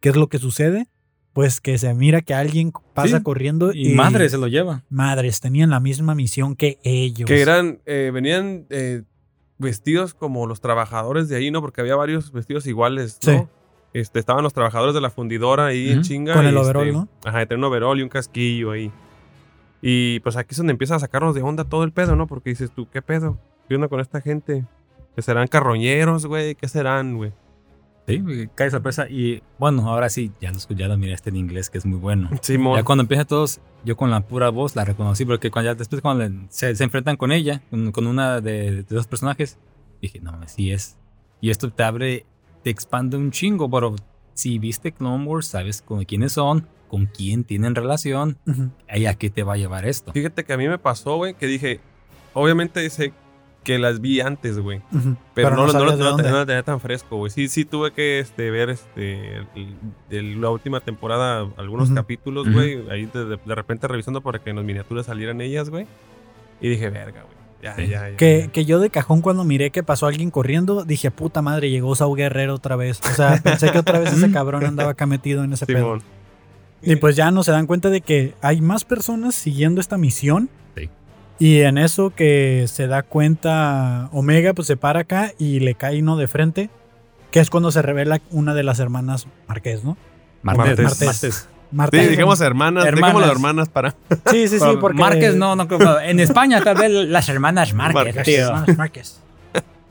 B: ¿qué es lo que sucede? Pues que se mira que alguien pasa
C: Sí,
B: corriendo y,
C: Y madre se lo lleva.
B: madres tenían la misma misión que ellos.
A: Que eran, eh, venían eh, vestidos como los trabajadores de ahí, ¿no? Porque había varios vestidos iguales, ¿no?
B: Sí.
A: Este, estaban los trabajadores de la fundidora ahí en chinga.
B: Con el
A: este,
B: overol, ¿no?
A: Ajá, tener un overol y un casquillo ahí. Y pues aquí es donde empieza a sacarnos de onda todo el pedo, ¿no? Porque dices tú, ¿qué pedo? ¿Qué onda con esta gente? ¿Que serán carroñeros, güey? ¿Qué serán, güey?
C: Sí, cae sorpresa. Y bueno, ahora sí, ya lo, ya lo miré este en inglés, que es muy bueno.
A: Simón.
C: Ya cuando empieza todos, yo con la pura voz la reconocí, porque cuando ya después cuando le- se, se enfrentan con ella, con, con una de, de dos personajes, dije, no, sí es. Y esto te abre, te expande un chingo, pero si viste Clone Wars, sabes con quiénes son, con quién tienen relación,
B: Ujú.
C: y a qué te va a llevar esto.
A: Fíjate que a mí me pasó, güey, que dije, obviamente sé que las vi antes, güey. Pero, no, no, no,
B: sabías de
A: no,
B: dónde.
A: no la tenía tan fresco, güey. Sí, sí tuve que este, ver este, el- la última temporada algunos capítulos, güey. Ahí de, repente revisando para que en las miniaturas salieran ellas, güey. Y dije, verga, güey. Ya,
C: Sí.
A: ya, ya.
B: Que, que yo de cajón cuando miré que pasó alguien corriendo, dije, puta madre, llegó Saúl Guerrero otra vez. O sea, pensé que otra vez ese cabrón andaba acá metido en ese pedo.
A: Simón.
B: Y pues ya no se dan cuenta de que hay más personas siguiendo esta misión. Y en eso que se da cuenta Omega, pues se para acá y le cae uno de frente. Que es cuando se revela una de las hermanas Marqués, ¿no?
C: Martes.
A: Martes.
C: Martes.
B: Marta.
A: Sí, dijimos hermanas,
C: Hermanas.
A: dejemos las hermanas para.
B: Sí, sí, sí, porque.
C: Márquez no, no creo. En España tal vez las hermanas Márquez,
A: Márquez.
C: tío.
B: Hermanas Márquez.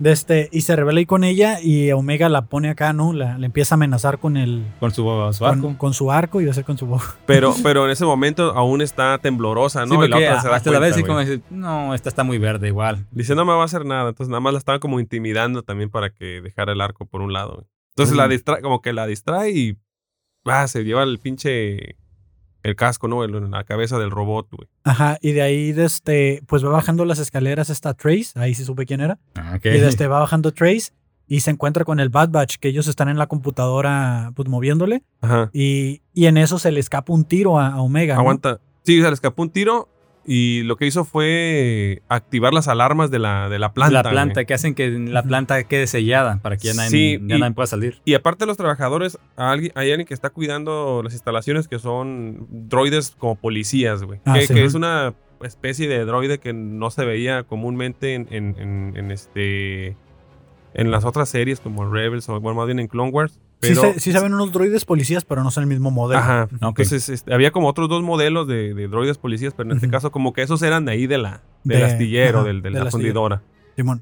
B: De este, y se revela ahí con ella y Omega la pone acá, ¿no? La, le empieza a amenazar con el.
C: Con su, su
B: Con,
C: arco.
B: con su arco y va a ser con su boca.
A: Pero, pero en ese momento aún está temblorosa, ¿no?
C: Sí,
A: y la otra se da
C: hasta la vez y como dice, no, esta está muy verde igual.
A: Dice, no me va a hacer nada. Entonces nada más la estaban como intimidando también para que dejara el arco por un lado. Entonces la distrae, como que la distrae y ah, se lleva el pinche, el casco, ¿no? El- la cabeza del robot, güey.
B: Ajá, y de ahí, este, pues va bajando las escaleras esta Trace, ahí sí supe quién era.
C: Ah, ok.
B: Y de este va bajando Trace y se encuentra con el Bad Batch, que ellos están en la computadora, pues moviéndole.
A: Ajá.
B: Y, y en eso se le escapa un tiro a, a Omega. ¿no?
A: Aguanta. Sí, se le escapó un tiro y lo que hizo fue activar las alarmas de la, de la planta.
C: la planta,
A: güey.
C: que hacen que la planta quede sellada para que ya nadie,
A: Sí,
C: ya
A: y-
C: nadie pueda salir.
A: Y aparte de los trabajadores, hay alguien que está cuidando las instalaciones que son droides como policías, güey.
B: Ah,
A: que,
B: sí.
A: que es una especie de droide que no se veía comúnmente en, en- en- en este en las otras series como Rebels o bueno, más bien en Clone Wars.
B: Sí,
A: Pero,
B: se, sí saben unos droides policías, pero no son el mismo modelo.
A: Ajá.
C: Ok.
A: Entonces este, había como otros dos modelos de, de droides policías, pero en este caso como que esos eran de ahí de la, del
B: De-
A: astillero,
B: ajá,
A: del, de la fundidora.
B: Simón.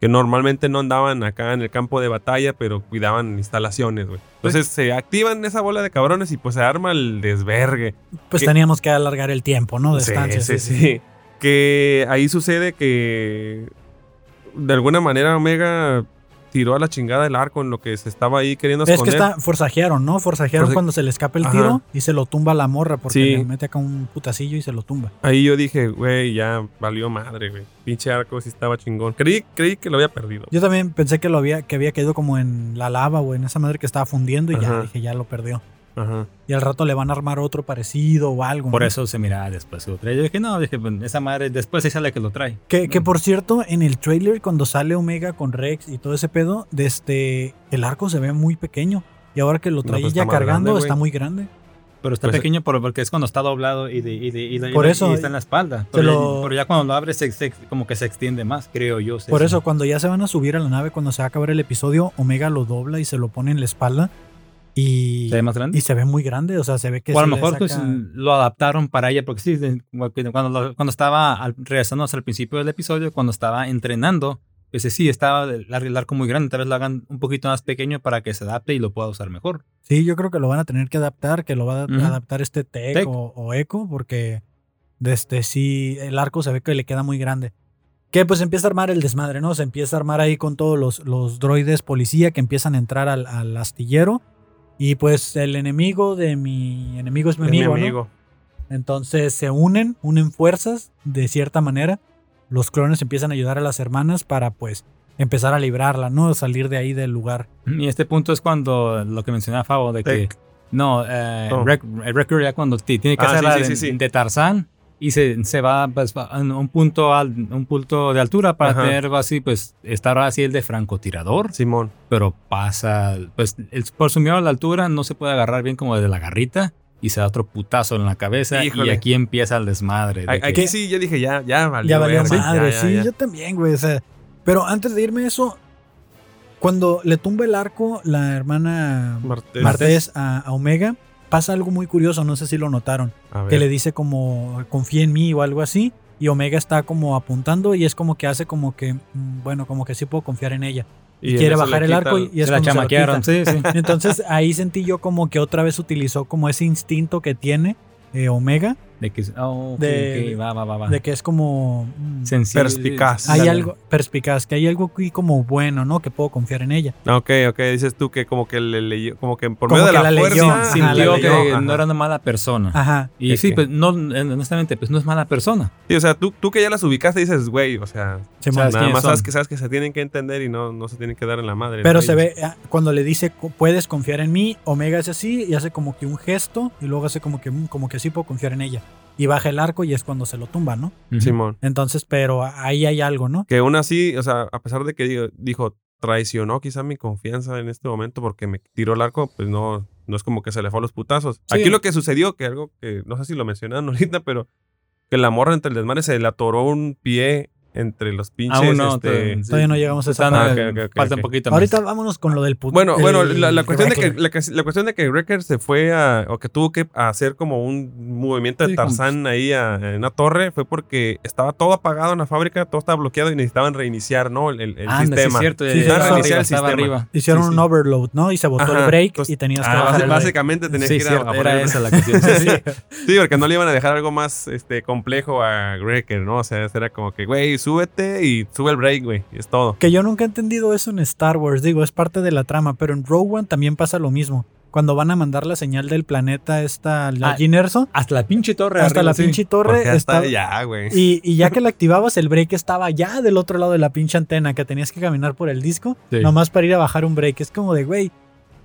A: Que normalmente no andaban acá en el campo de batalla, pero cuidaban instalaciones, güey. Entonces se activan esa bola de cabrones y pues se arma el desvergue.
B: Pues teníamos que alargar el tiempo, ¿no? De
A: Sí,
B: estancia.
A: sí, sí. Que ahí sucede que de alguna manera Omega tiró a la chingada el arco en lo que se estaba ahí queriendo
B: Es que
A: esconder.
B: está, forzajearon, ¿no? Forzajearon
A: Forza-
B: cuando se le escapa el
A: Ajá.
B: tiro y se lo tumba la morra porque
A: Sí.
B: le mete acá un putacillo y se lo tumba.
A: Ahí yo dije, güey, ya valió madre, güey. Pinche arco sí estaba chingón. Creí, creí que lo había perdido.
B: Yo también pensé que lo había, que había caído como en la lava o en esa madre que estaba fundiendo y ya dije, ya lo perdió.
A: Ajá.
B: Y al rato le van a armar otro parecido o algo.
C: Por
B: ¿no?
C: eso se mira después que lo trae. Yo dije, no, dije, pues, esa madre después sí sale que lo trae.
B: Que, que por cierto, en el trailer, cuando sale Omega con Rex y todo ese pedo, de este, el arco se ve muy pequeño. Y ahora que lo trae
A: pues
B: ya
A: está más
B: cargando,
A: grande,
B: está muy grande.
C: Pero está
A: Pues-
C: pequeño por- porque es cuando está doblado y, de, y, de- y de-
B: Por eso-
C: está en la espalda.
B: se
C: Pero,
B: lo-
C: ya, pero ya cuando lo abres, se- se- como que se extiende más, creo yo.
B: Por eso, cuando ya se van a subir a la nave, cuando se va a acabar el episodio, Omega lo dobla y se lo pone en la espalda. Y,
C: ¿Se ve más grande?
B: y se ve muy grande. O sea, se ve que
C: o a lo mejor pues,
B: saca-
C: lo adaptaron para ella, porque sí, cuando, cuando estaba al- regresando hasta el principio del episodio, cuando estaba entrenando, pues sí, estaba el, el arco muy grande, tal vez lo hagan un poquito más pequeño para que se adapte y lo pueda usar mejor.
B: Sí, yo creo que lo van a tener que adaptar, que lo va a adaptar este Tech,
C: Tech.
B: O, o Echo, porque de este sí, el arco se ve que le queda muy grande. Que pues empieza a armar el desmadre, ¿no? Se empieza a armar ahí con todos los, los droides policía que empiezan a entrar al, al astillero. Y pues el enemigo de mi enemigo es mi
A: Es mi
B: amigo, ¿no?
A: amigo.
B: Entonces se unen, unen fuerzas de cierta manera. Los clones empiezan a ayudar a las hermanas para pues empezar a librarla, ¿no? Salir de ahí del lugar.
C: Y este punto es cuando lo que mencionaba Fabo, de que no, eh,
A: Oh.
C: Rec- el Wrecker ya cuando ti- tiene que
A: Ah,
C: hacer
A: sí,
C: la
A: sí,
C: de,
A: sí.
C: de Tarzán y se, se va pues, a un punto al, un punto de altura para
A: Ajá.
C: tener así, pues estar así el de francotirador,
A: Simón.
C: pero pasa, pues el, por su miedo a la altura no se puede agarrar bien como de la garrita y se da otro putazo en la cabeza y
A: Híjole.
C: aquí empieza el desmadre. de que-
A: Aquí sí, yo dije, ya, ya valió.
B: ya valió madre,
A: ya, ya,
B: sí,
A: ya.
B: yo también, güey. o sea, pero antes de irme eso, cuando le tumba el arco la hermana
A: Martés.
B: Martés a, a Omega, pasa algo muy curioso, no sé si lo notaron, que le dice como confía en mí o algo así, y Omega está como apuntando y es como que hace como que, mm, bueno, como que sí puedo confiar en ella. Y, quiere bajar el arco y, y es
C: se la
B: cuando se lo
C: chamaquearon,
B: quita.
C: sí, sí.
B: Entonces ahí sentí yo como que otra vez utilizó como ese instinto que tiene eh, Omega,
C: De que, oh, ok,
B: De-
C: ok, va, va, va, va.
B: de que es como... mm.
A: Perspicaz.
B: hay
C: Dale.
B: algo perspicaz, que hay algo aquí como bueno, ¿no? Que puedo confiar en ella.
A: Ah, Ok, ok, dices tú que como que le leyó, como que por
B: Como
A: medio de la,
B: la
A: fuerza.
B: leyó,
A: ajá,
B: ajá,
C: Sintió que
A: ajá.
C: no era una mala persona.
B: Ajá.
C: Y
A: Es
C: sí,
A: que-
C: pues no, honestamente, pues no es mala persona.
A: Sí, o sea, tú, tú que ya las ubicaste dices, güey, o sea,
B: Simón.
C: ¿Sabes
A: nada más sabes que sabes que se tienen que entender y no, no se tienen que dar en la madre.
B: Pero se
A: ellos.
B: ve, ah, cuando le dice, "Co- puedes confiar en mí, Omega hace así y hace como que un gesto y luego hace como que, "Mm, como que sí puedo confiar en ella. Y baja el arco y es cuando se lo tumba, ¿no?
A: Simón.
B: Entonces, pero ahí hay algo, ¿no?
A: Que aún así, o sea, a pesar de que digo- dijo, traicionó quizá mi confianza en este momento porque me tiró el arco, pues no, no es como que se le fue a los putazos.
C: Sí.
A: Aquí lo que sucedió, que algo que no sé si lo mencionaron ahorita, pero que la morra entre el desmadre se le atoró un pie entre los pinches.
C: Aún no,
A: este,
C: todavía- sí.
B: Todavía no llegamos a esa
C: Están,
B: parte.
A: Ah,
C: falta un poquito más.
B: Ahorita vámonos con lo del puto.
A: Bueno, bueno, la, la cuestión de que, la, cuestión de que Wrecker se fue a, o que tuvo que hacer como un movimiento de Tarzán ahí a- en una torre fue porque estaba todo apagado en la fábrica, todo estaba bloqueado y necesitaban reiniciar, ¿no? El, el- el
C: Anda, sí es
A: sistema.
C: cierto.
B: Sí, sí,
C: estaba
B: sí,
C: arriba,
A: sí, el
C: estaba
A: sistema.
C: arriba.
B: Hicieron
A: sí,
B: un overload, ¿no? Y se botó
A: Ajá,
B: el break y tenías que
C: ah,
B: bajar
A: Basi-
B: el break.
A: básicamente tenías
C: Sí,
A: que ir a-
C: cierto,
A: a
C: era esa la cuestión. Sí,
A: porque no le iban a dejar algo más este, complejo a Wrecker, ¿no? O sea, era como que, güey, súbete y sube el break, güey. Y es todo.
B: Que yo nunca he entendido eso en Star Wars, digo, es parte de la trama, pero en Rogue One también pasa lo mismo. cuando van a mandar la señal del planeta esta, la
C: Ah,
B: Ginerso,
C: Hasta la pinche torre.
B: hasta
C: arriba,
B: la
C: sí.
B: pinche torre
A: hasta
B: estaba-
A: ya, güey.
B: y, y ya que la activabas, el break estaba ya del otro lado de la pinche antena, que tenías que caminar por el disco,
C: Sí.
B: nomás para ir a bajar un break. Es como de, güey,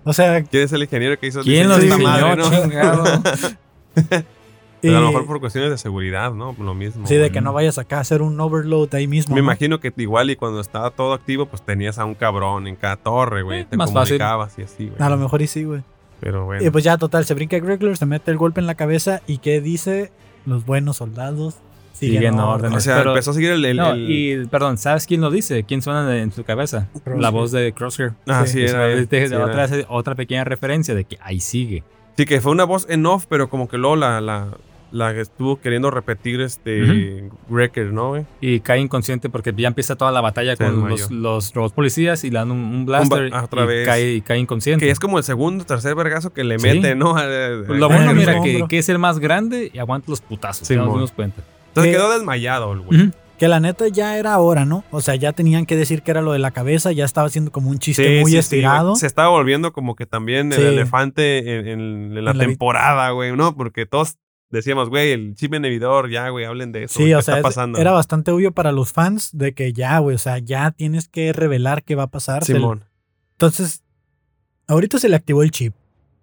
B: o sea,
A: ¿Quién es el ingeniero que hizo
C: ¿Quién
A: diseñó
C: lo diseñó,
A: madre, no?
C: chingado?
A: Pero a lo mejor por cuestiones de seguridad, ¿no? Lo mismo.
B: sí, de que no vayas acá a hacer un overload ahí mismo.
A: Me
B: ¿no?
A: imagino que igual y cuando estaba todo activo, pues tenías a un cabrón en cada torre, güey.
C: Eh,
A: Te
C: más fácil.
A: comunicabas y así, güey.
B: A lo mejor y sí, güey.
A: Pero bueno.
B: Y pues ya, total, se brinca Gregler, se mete el golpe en la cabeza y ¿qué dice? Los buenos soldados siguen,
C: Siguen órdenes.
A: o sea,
C: pero-
A: empezó a seguir el... el-
C: No,
A: el-
C: y perdón, ¿sabes quién lo dice? ¿Quién suena en su cabeza?
B: Crosshair.
C: La voz de Crosshair.
A: Ah,
B: sí,
A: sí, era
C: de-
A: sí,
C: otra, otra pequeña referencia de que ahí sigue.
A: Sí, que fue una voz en off, pero como que luego la, la, que estuvo queriendo repetir este Wrecker, ¿no, güey?
C: Y cae inconsciente porque ya empieza toda la batalla con los, los robots policías y le dan un, un blaster
A: ah, otra
C: y
A: vez.
C: Cae, cae inconsciente.
A: Que es como el segundo o tercer vergazo que le
C: Sí.
A: mete, ¿no?
C: Lo bueno, mira, que, es el más grande y aguanta los putazos.
A: Sí,
C: ya nos dimos cuenta.
A: Entonces
B: que-
A: quedó desmayado el güey.
B: Que la neta ya era hora, ¿no? O sea, ya tenían que decir que era lo de la cabeza, ya estaba haciendo como un chiste
A: Sí,
B: muy
A: sí,
B: estirado.
A: Se estaba volviendo como que también
B: Sí.
A: el elefante en, en- en la
B: En
A: temporada, güey, ¿no? Porque todos decíamos, güey, el chip inhibidor, ya, güey, hablen de eso.
B: Sí,
A: ¿qué
B: o sea,
A: está
B: es-
A: pasando?
B: era bastante obvio para los fans de que ya, güey, o sea, ya tienes que revelar qué va a pasar.
A: Simón.
B: Entonces, ahorita se le activó el chip.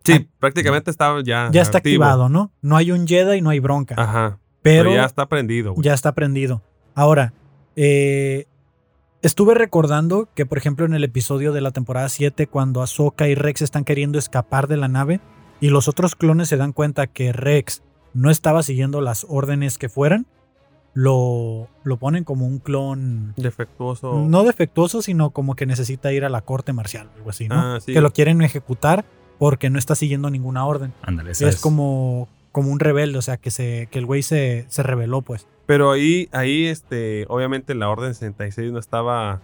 A: Sí,
B: Ah.
A: prácticamente estaba ya.
B: Ya está
A: activo.
B: activado, ¿no? No hay un Jedi y no hay bronca.
A: Ajá.
B: pero
A: Pero ya está prendido, güey.
B: ya está prendido. Ahora, eh, estuve recordando que, por ejemplo, en el episodio de la temporada 7, cuando Ahsoka y Rex están queriendo escapar de la nave y los otros clones se dan cuenta que Rex no estaba siguiendo las órdenes que fueran, lo, lo ponen como un clon
A: Defectuoso.
B: no defectuoso, sino como que necesita ir a la corte marcial, algo así, ¿no?
A: Ah, sí.
B: Que lo quieren ejecutar porque no está siguiendo ninguna orden.
C: Ándale,
B: Es como, como un rebelde, o sea, que, se, que el güey se, se rebeló, pues.
A: Pero ahí, ahí, este, obviamente la orden 66 no estaba,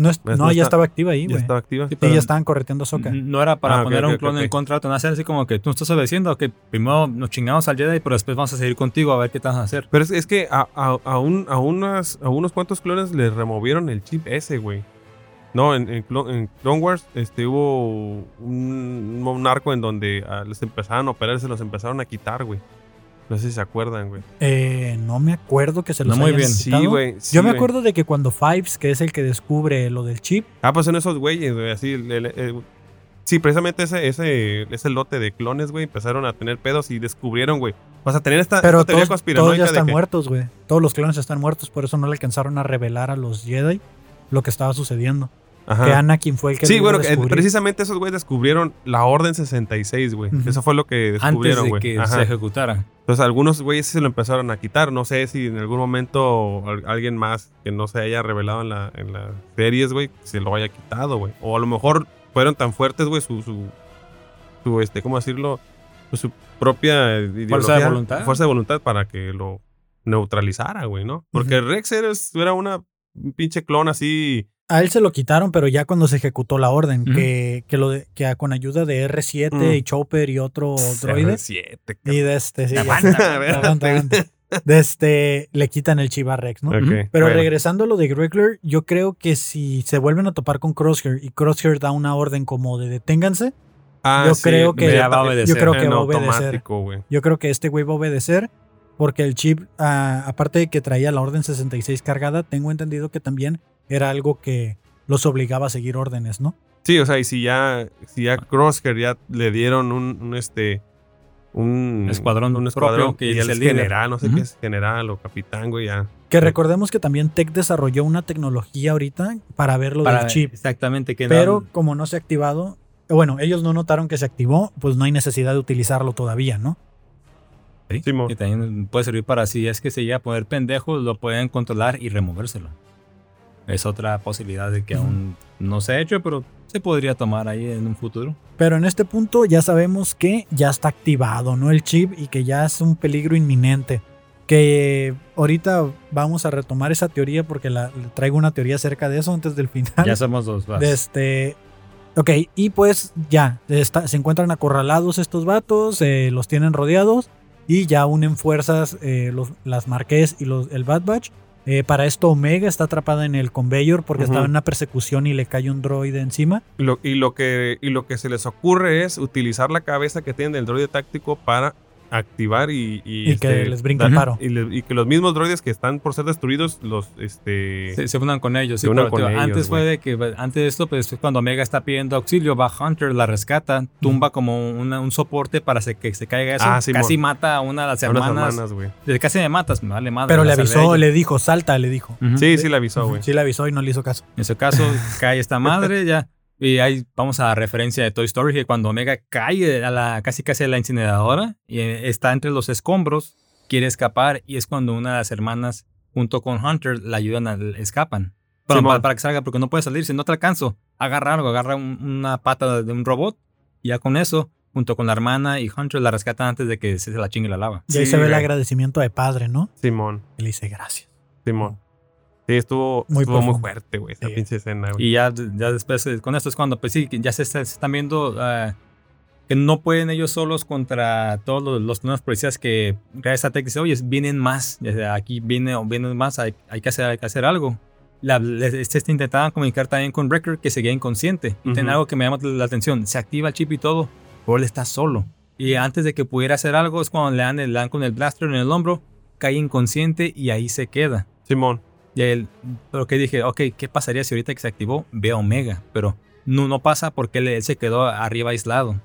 B: No, es-
A: Pues
B: no,
A: no
B: ya
A: está-
B: estaba activa ahí,
A: ya
B: güey.
A: estaba activa.
C: Sí, pero-
B: ya estaban correteando a Ahsoka.
C: No era para
A: Ah,
C: poner
A: ok,
C: un clon en contrato, no hacer así como que tú no estás obedeciendo, que primero nos chingamos al Jedi, pero después vamos a seguir contigo a ver qué te vas a hacer.
A: Pero es, es que a, a, a un- a unas, a unos cuantos clones les removieron el chip ese, güey. No, en, en, Clo- en Clone Wars este, hubo un, un arco en donde ah, les empezaron a operar, se los empezaron a quitar, güey. No sé si se acuerdan, güey.
B: Eh, no me acuerdo que se los
C: No muy
B: hayan
C: bien.
A: Sí,
B: quitado.
A: güey. sí,
B: Yo me
A: güey.
B: acuerdo de que cuando Fives, que es el que descubre lo del chip,
A: Ah, pues son esos güeyes, güey. Así, el- el- el- sí, precisamente ese, ese, ese lote de clones, güey, empezaron a tener pedos y descubrieron, güey. O sea, tener esta,
B: pero
A: esta teoría
B: todos, ya
A: de
B: están
A: que-
B: muertos, güey. Todos los clones están muertos, por eso no le alcanzaron a revelar a los Jedi lo que estaba sucediendo.
A: Ajá.
B: Que Anakin fue el que
A: Sí, bueno, que, precisamente esos güeyes descubrieron la Orden 66, güey.
B: Ujú.
A: Eso fue lo que
C: Antes
A: descubrieron,
C: de
A: güey.
C: que
A: Ajá.
C: se ejecutara.
A: Entonces algunos güeyes se lo empezaron a quitar. No sé si en algún momento al- alguien más que no se haya revelado en, la, en las series, güey, se lo haya quitado, güey. O a lo mejor fueron tan fuertes, güey, su, su, su, este, ¿cómo decirlo? Pues su propia ideología,
C: voluntad.
A: Fuerza de voluntad para que lo neutralizara, güey, ¿no? Porque Rex era, era una un pinche clon así.
B: A él se lo quitaron, pero ya cuando se ejecutó la orden,
C: Ujú.
B: que, que, lo de- que con ayuda de R7
A: Mm.
B: y Chopper y otro droide,
A: siete,
B: y de este, sí, ya-
A: Aguanta,
B: aguanta, aguanta. de este, le quitan el Chiva Rex, ¿no?
A: Ok,
B: Pero
A: bueno.
B: regresando a lo de Gregler, yo creo que si se vuelven a topar con Crosshair y Crosshair da una orden como de deténganse,
A: Ah,
B: yo
A: sí,
B: creo que-
C: Ya va a obedecer.
B: yo creo que
A: en
B: va a obedecer. Yo creo que este güey va a obedecer porque el chip, ah, aparte de que traía la orden 66 cargada, tengo entendido que también era algo que los obligaba a seguir órdenes, ¿no?
A: Sí, o sea, y si ya, si ya Crosshair ya le dieron un, un, este, un
C: Escuadrón
A: un
C: propio,
A: escuadrón
C: que es
A: ya
C: el
A: es
C: líder.
A: general, no sé qué es general o capitán, güey, ya.
B: Que
A: Sí.
B: recordemos que también Tech desarrolló una tecnología ahorita para ver lo
C: Para-
B: del chip.
C: Exactamente. Que
B: Pero
C: no-
B: como no se ha activado, bueno, ellos no notaron que se activó, pues no hay necesidad de utilizarlo todavía, ¿no?
C: Sí,
A: Simón.
C: que también puede servir para si es que se llega a poner pendejo, lo pueden controlar y removérselo. Es otra posibilidad de que aún no se ha hecho, pero se podría tomar ahí en un futuro.
B: Pero en este punto ya sabemos que ya está activado, ¿no? El chip y que ya es un peligro inminente. Que ahorita vamos a retomar esa teoría porque la, traigo una teoría acerca de eso antes del final.
C: Ya somos dos. vas.
B: Este. Ok, y pues ya, está- se encuentran acorralados estos vatos, eh, los tienen rodeados y ya unen fuerzas eh, los, las Marqués y los, el Bad Batch Eh, para esto Omega está atrapada en el conveyor porque estaba en una persecución y le cae un droide encima.
A: Y lo, y, lo que, y lo que se les ocurre es utilizar la cabeza que tienen del droide táctico para activar y... Y,
B: Y que les brinque el paro.
A: Y, le- y que los mismos droides que están por ser destruidos, los... este
C: Se, se unan con ellos.
A: Se
C: sí,
A: unan con
C: tío,
A: ellos,
C: antes fue de que antes de esto, pues cuando Omega está pidiendo auxilio, va Hunter, la rescata, tumba como una- un soporte para se- que se caiga eso.
A: Ah,
C: casi mata a una de las hermanas. casi me matas, me vale madre.
B: Pero le avisó, le dijo, salta, le dijo.
C: Ujú.
A: Sí, sí le avisó, güey.
B: Sí le avisó y no le hizo caso.
C: En su caso, cae esta madre ya. Y ahí vamos a la referencia de Toy Story, que cuando Omega cae a la, casi casi a la incineradora y eh, está entre los escombros, quiere escapar y es cuando una de las hermanas junto con Hunter la ayudan a escapan.
A: Simón.
C: para, para que salga, porque no puede salir, si no te alcanzo, agarra algo, agarra un- una pata de un robot y ya con eso, junto con la hermana y Hunter la rescatan antes de que se la chingue la lava.
B: Y ahí
A: Sí,
B: se ve el agradecimiento de padre, ¿no?
A: Simón,
B: Y le dice gracias.
A: Simón. Sí, estuvo
B: Muy
A: estuvo muy fuerte, güey, esa
B: Sí.
A: pinche escena, güey.
C: Y ya, ya después, eh, con esto es cuando, pues sí, que ya se, está- se están viendo ah, que no pueden ellos solos contra todos los, los nuevos policías que gracias a Tech dice, oye, vienen más, aquí viene, vienen más, hay, hay que hacer, hay que hacer algo. La, le- este, este intentaban comunicar también con Wrecker que seguía inconsciente. Tiene
A: Ujú.
C: algo que me llama la atención, se activa el chip y todo, pero él está solo. Y antes de que pudiera hacer algo es cuando le dan, le dan con el blaster en el hombro, cae inconsciente y ahí se queda.
A: Simón.
C: Y él, pero que dije, ok, ¿qué pasaría si ahorita que se activó ve a Omega? Pero no, no pasa porque él, él se quedó arriba aislado.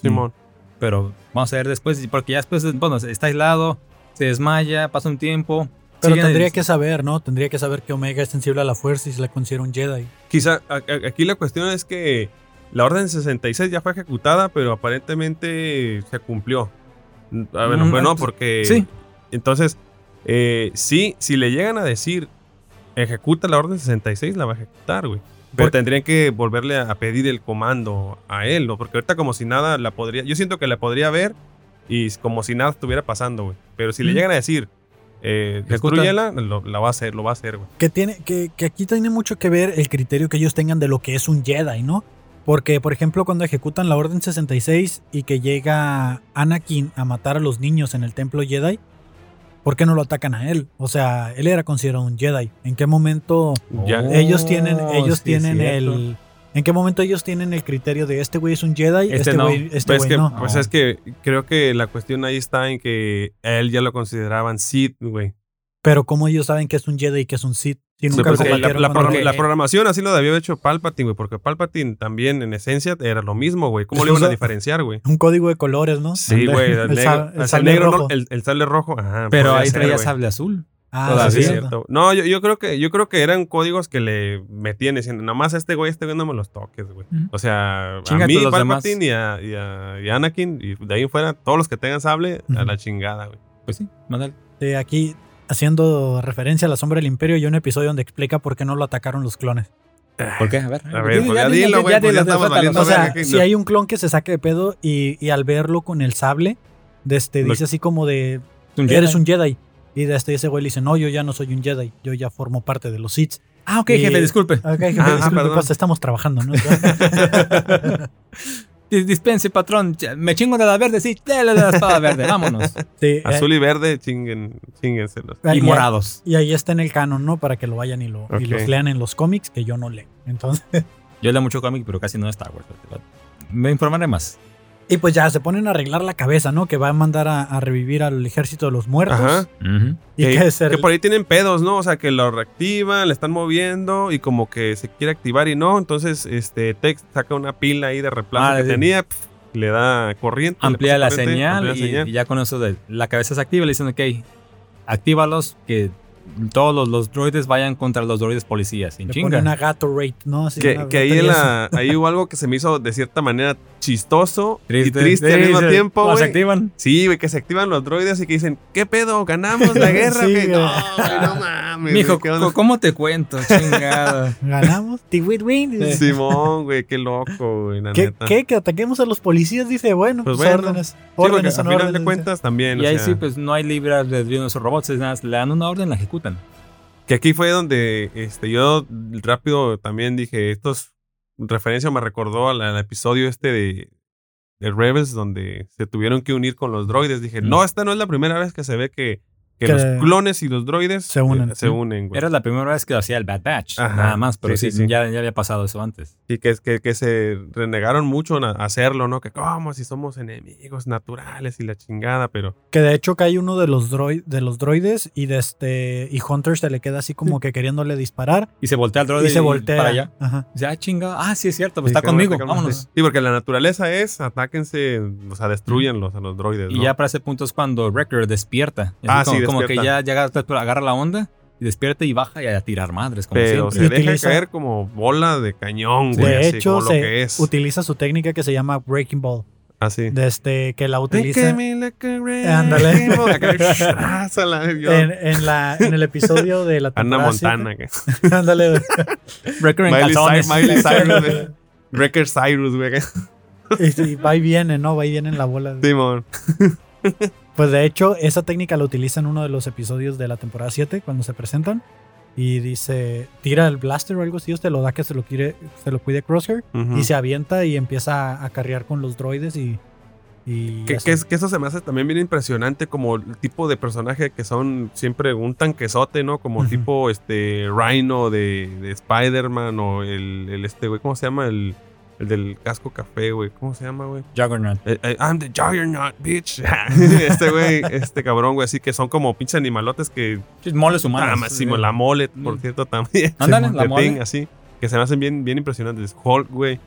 A: Simón.
C: Pero vamos a ver después, porque ya después, bueno, está aislado, se desmaya, pasa un tiempo.
B: Pero tendría que saber, ¿no? Tendría que saber que Omega es sensible a la fuerza y se la considera un Jedi.
A: Quizá aquí la cuestión es que la Orden 66 ya fue ejecutada, pero aparentemente se cumplió. A ver,
C: Mm,
A: bueno, porque...
C: sí.
A: Entonces, eh, sí, si le llegan a decir, ejecuta la Orden 66, la va a ejecutar, güey. Pero tendrían que volverle a pedir el comando a él, ¿no? Porque ahorita como si nada la podría... Yo siento que la podría ver y como si nada estuviera pasando, güey. Pero si le llegan a decir, eh,
C: Ejecuta.
A: destruyela, lo, la va a hacer, lo va a hacer, güey.
B: Que, tiene, que, que aquí tiene mucho que ver el criterio que ellos tengan de lo que es un Jedi, ¿no? Porque, por ejemplo, cuando ejecutan la Orden 66 y que llega Anakin a matar a los niños en el templo Jedi, ¿por qué no lo atacan a él? O sea, él era considerado un Jedi. ¿En qué momento ellos tienen,
C: Oh,
B: ellos
C: sí,
B: tienen el... ¿En qué momento ellos tienen el criterio de este güey es un Jedi?
C: Este
B: Este
C: no.
B: güey este
A: pues
B: güey
A: que,
B: no.
A: pues es que creo que la cuestión ahí está en que a él ya lo consideraban Sith, güey.
B: Pero ¿cómo ellos saben que es un Jedi y que es un Sith? Si
A: Sí,
B: nunca
A: porque la, la programa- la programación así lo debió haber hecho Palpatine, güey, porque Palpatine también en esencia era lo mismo, güey. ¿Cómo lo iban a diferenciar, güey?
B: Un código de colores, ¿no?
A: Sí, güey, el,
B: sable
A: negro,
B: rojo.
A: el, el sable rojo, ajá.
C: Pero ahí
A: ser,
C: traía sable azul.
B: Ah,
C: Todavía.
B: sí,
A: Sí,
B: es
A: cierto. No, yo, yo creo que yo creo que eran códigos que le metían diciendo, nada más a este güey, este güey no me los toques, güey. O sea, a mí, Palpatine y a, y, a, y a Anakin, y de ahí en fuera, todos los que tengan sable, a la chingada, güey.
C: Pues sí, mándale.
B: Sí, aquí haciendo referencia a la sombra del imperio, hay un episodio donde explica por qué no lo atacaron los clones.
C: ¿Por qué? A ver.
A: A ver, pues ya
C: dilo,
A: dilo, güey, pues
B: O sea, si
A: no.
B: hay un clon que se saque de pedo y, y al verlo con el sable, de este,
A: Lo-
B: dice así como de,
C: Un
B: eres
C: Jedi.
B: un Jedi. Y de este ese güey le dice, no, yo ya no soy un Jedi, yo ya formo parte de los Sith.
C: Ah, ok,
B: Y-
C: jefe, disculpe.
B: Ok, jefe,
A: Ah,
B: disculpe,
A: perdón.
B: pues, estamos trabajando, ¿no?
C: Dis- Dispense, patrón. Me chingo de la verde, sí. Dale de la espada verde, vámonos.
B: Sí, eh,
A: Azul y verde, chinguen, chinguenselos.
C: Y
B: y-
C: morados.
B: y ahí está en el canon, ¿no? Para que lo vayan y, lo, y los lean en los cómics que yo no leo. Entonces,
C: Yo leo mucho cómic, pero casi no Star Wars. Me informaré más.
B: Y pues ya se ponen a arreglar la cabeza, ¿no? Que va a mandar a, a revivir al ejército de los muertos.
A: Ajá.
B: Y
A: que,
B: que, se-
A: que por ahí tienen pedos, ¿no? O sea, que lo reactivan, le están moviendo y como que se quiere activar y no. Entonces, este Tex saca una pila ahí de reemplazo
C: Ah,
A: que
C: sí.
A: tenía, pf, le da corriente.
C: Amplía la
A: corriente,
C: señal,
A: amplía la
C: y,
A: señal.
C: y ya con eso de la cabeza se activa. Le dicen, ok, actívalos, que todos los, los droides vayan contra los droides policías. Sin
B: le
C: chinga.
B: pone una gato rate, ¿no? Así,
A: Que, que ahí, en la, ahí hubo algo que se me hizo de cierta manera chistoso y triste al mismo
C: se-
A: tiempo,
C: los
A: güey.
C: activan.
A: Sí, güey, que se activan los droides y que dicen, ¿qué pedo? ¿Ganamos la guerra?
B: Sí,
A: no, güey, no mames.
C: Mijo,
A: güey, ¿qué onda?
C: ¿cómo te cuento? Chingada.
B: Ganamos. Tiwit-win.
A: Simón, güey, qué loco, güey,
B: ¿Qué,
A: neta.
B: ¿Qué? Que ataquemos a los policías, dice, bueno,
A: Pues
B: pues,
A: bueno.
B: órdenes.
A: Sí,
B: órdenes
A: a final
B: órdenes.
A: de cuentas también.
C: y
A: o
C: ahí
A: sea,
C: sí, pues no hay albedrío en esos robots. Es nada, le dan una orden, la ejecutan.
A: Que aquí fue donde este, yo rápido también dije, esto es referencia, me recordó al, al episodio este de, de Rebels, donde se tuvieron que unir con los droides. Dije,
C: Mm.
A: no, esta no es la primera vez que se ve que que,
B: Que
A: los clones y los droides
B: se unen.
A: eh, se unen, güey.
C: Era la primera vez que lo hacía el Bad Batch,
A: Ajá.
C: nada más, pero
A: Sí,
C: sí,
A: sí, sí.
C: Ya, ya había pasado eso antes.
A: Y que, que, que se renegaron mucho a hacerlo, ¿no? Que cómo si somos enemigos naturales y la chingada, pero
B: Que de hecho cae uno de los, droid, de los droides y de este y Hunter se le queda así como que queriéndole disparar
C: Y se voltea el droide
B: y se voltea
C: para allá.
B: Ajá.
C: Dice, ah, ah, sí es cierto, pues
A: Sí,
C: está conmigo, vámonos.
A: Sí, porque la naturaleza es atáquense, o sea, destruyenlos a los droides,
C: Y
A: ¿no?
C: ya para ese punto es cuando Wrecker despierta.
A: Ah,
C: así como, que ya, ya agarra, la onda y despierta y baja y a tirar madres, como
A: pero se
C: siempre.
B: Y
A: deja
B: utiliza-
A: caer como bola de cañón, güey.
B: De
A: así,
B: hecho,
A: como lo
B: se
A: que es.
B: utiliza su técnica que se llama Breaking Ball.
A: Así.
B: De este, que la utiliza
A: Ándale. En,
B: en, en la, en el episodio de la
A: Ana
B: temporada
A: Montana. que-
B: siete. Ándale. güey.
C: Wrecker en
A: Miley,
C: calzones.
A: Miley Cyrus, güey. Wrecker Cyrus, güey.
B: Y, y va y viene, ¿no? Va y viene en la bola.
A: Simón.
B: Pues de hecho, esa técnica la utiliza en uno de los episodios de la temporada 7 cuando se presentan. Y dice, tira el blaster o algo así, usted lo da que se lo, quiere, se lo cuide Crosshair. Y se avienta y empieza a, a carrear con los droides y... y
A: Que,
B: así.
A: que es- que eso se me hace también bien impresionante como el tipo de personaje que son siempre un tanquesote, ¿no? Como tipo este Rhino de, de Spider-Man o el, el este güey, ¿cómo se llama? El, el del casco café, güey. ¿Cómo se llama, güey?
C: Juggernaut.
A: Eh, eh, I'm the Juggernaut, bitch. este güey, este cabrón, güey, así que son como pinches animalotes que...
C: Moles humanos.
A: Ah, máximo, la mole, por
C: Mm.
A: cierto, también.
C: Ándale,
B: Simón,
C: la mole.
A: Thing, así. Que se me hacen bien, bien impresionantes. Hulk, güey.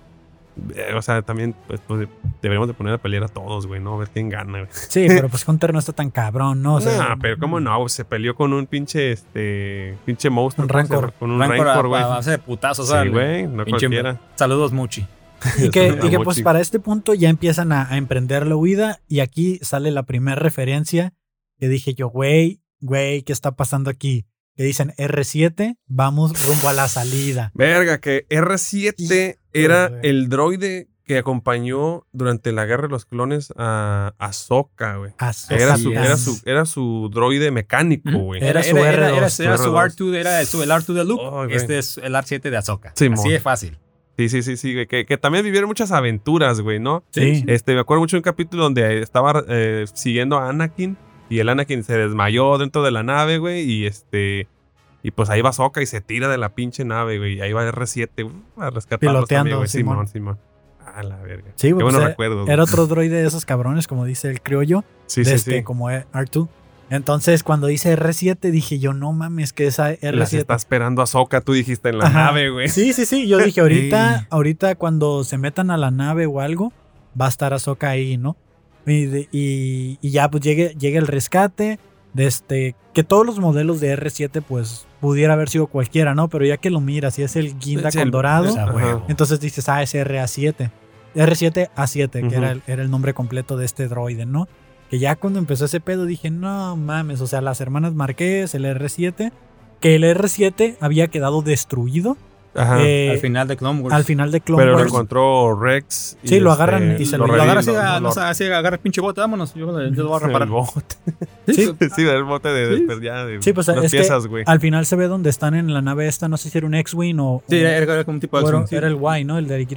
A: Eh, O sea, también pues, pues, deberíamos de poner a pelear a todos, güey, ¿no? A ver quién gana, güey.
B: Sí, pero pues Hunter no está tan cabrón, ¿no? O sea,
A: nah, pero cómo no, güey, se peleó con un pinche, este, pinche monstruo.
B: Un
A: ¿cómo se
B: Rancor.
A: Con un
C: Rancor
A: Rancor,
C: a-
A: güey.
C: a base de putazos.
A: Sí, güey, no
C: Pinche-
A: cualquiera.
C: Saludos, Muchi.
B: Y que, y que pues para este punto ya empiezan a, a emprender la huida y aquí sale la primera referencia que dije yo, güey, güey, ¿qué está pasando aquí? Que dicen R7, vamos rumbo a la salida.
A: Verga, que R7 era
B: güey.
A: el droide que acompañó durante la guerra de los clones a Ahsoka, güey. Era su,
B: es.
A: era, su, era su droide mecánico, güey.
B: Era su
C: era,
B: R2,
C: era-
A: su
C: era su
A: R2.
C: R2, era su, el R2 de Luke.
A: Oh,
C: este es el R7 de Ahsoka.
A: Sí,
C: Así
A: mon.
C: de fácil.
A: Sí, sí, sí, sí, güey. Que, que también vivieron muchas aventuras, güey, ¿no?
B: Sí.
A: Este, me acuerdo mucho de un capítulo donde estaba eh, siguiendo a Anakin y el Anakin se desmayó dentro de la nave, güey, y este... Y pues ahí va Soka y se tira de la pinche nave, güey. Y ahí va R7 uh, a rescatarlos
B: Piloteando,
A: también, güey.
B: Simón.
A: Simón, Simón. Ah, la verga.
B: Sí,
A: Qué
B: pues,
A: buenos
B: era-
A: recuerdos.
B: Era
A: güey.
B: otro droide de esos cabrones, como dice el criollo,
A: Sí,
B: de
A: sí,
B: este,
A: sí.
B: como R2. Entonces, cuando dice R7, dije yo, no mames, que esa
A: Las
B: R7.
A: está esperando a Soka, tú dijiste en la
B: Ajá.
A: nave, güey.
B: Sí, sí, sí. Yo dije, ahorita, ahorita cuando se metan a la nave o algo, va a estar Ahsoka ahí, ¿no? Y, y- y ya pues llegue, llegue el rescate. De este, que todos los modelos de R7, pues, pudiera haber sido cualquiera, ¿no? Pero ya que lo miras y es el guinda
A: Es
B: con
A: el-
B: dorado, entonces dices, ah, es R7. R7A7, que era, el, era el nombre completo de este droide, ¿no? Que ya cuando empezó ese pedo dije, no mames, o sea, las hermanas Marqués, el R7, que el R7 había quedado destruido
A: Ajá.
B: eh,
C: al final de Clone Wars.
B: al final de Clone
A: Pero lo
B: Wars.
A: encontró Rex.
B: Sí, lo agarran y se lo-
C: lo agarra así,
A: lo-
C: a-
A: lo-
C: no sé, así, agarra el pinche bote, vámonos. Yo, lo- yo lo voy a reparar.
A: El bote.
B: Sí,
A: Sí, del bote de,
C: Sí.
A: de- ya de
B: Sí, pues,
A: las piezas, güey.
B: al final se ve donde están en la nave esta, no sé si era un X-Wing o,
C: Sí,
B: o-
C: era, era como un tipo de
B: era,
C: acción, sí.
B: era el Y, ¿no? El de Y.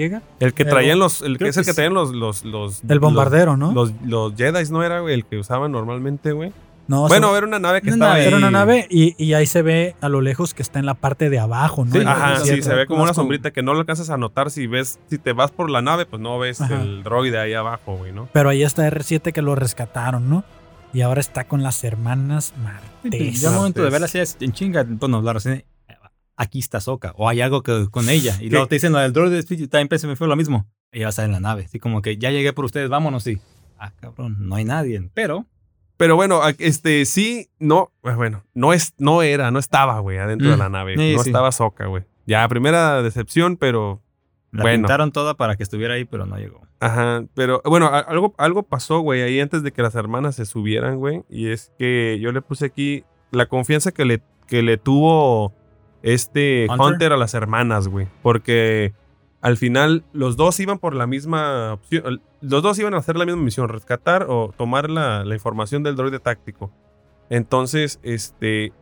A: El que
B: el
A: traían los, el es el
C: que
A: traían los, los, los,
B: El bombardero, ¿no?
A: Los, los, los Jedi, ¿no era, güey? El que usaban normalmente, güey.
B: No,
A: Bueno,
B: se-
A: era una nave que
C: Una
A: estaba
C: nave,
A: ahí.
B: era una nave y, y ahí se ve a lo lejos que está en la parte de abajo, ¿no?
C: Sí,
A: Ajá, sí, se ve como una sombrita que no lo alcanzas a notar si ves, si te vas por la nave, pues no ves
B: Ajá.
A: el droide ahí abajo, güey, ¿no?
B: Pero ahí está R7 que lo rescataron, ¿no? Y ahora está con las hermanas
C: Sí, pues,
B: Martes.
C: Ya al momento de
A: Martes.
C: verla así es en chinga, bueno, la reseña, aquí está Soka, o hay algo que, con ella. Y
A: ¿Qué?
C: luego te dicen lo del droid de Speech, también pensé, me fue lo mismo. Ella va a estar en la nave, así como que ya llegué por ustedes, vámonos, sí. Ah, cabrón, no hay nadie, pero
A: Pero bueno, este, sí, no, pues bueno, no es, no era, no estaba, güey, adentro
C: Mm,
A: de la nave.
C: sí,
A: no
C: sí.
A: estaba Soca, güey. Ya, primera decepción, pero
C: la
A: Bueno.
C: pintaron toda para que estuviera ahí, pero no llegó.
A: Ajá, pero bueno, algo, algo pasó, güey, ahí antes de que las hermanas se subieran, güey. Y es que yo le puse aquí la confianza que le, que le tuvo este
C: Hunter.
A: Hunter, a las hermanas, güey. Porque al final los dos iban por la misma opción. Los dos iban a hacer la misma misión, rescatar o tomar la, la información del droide táctico. Entonces, este,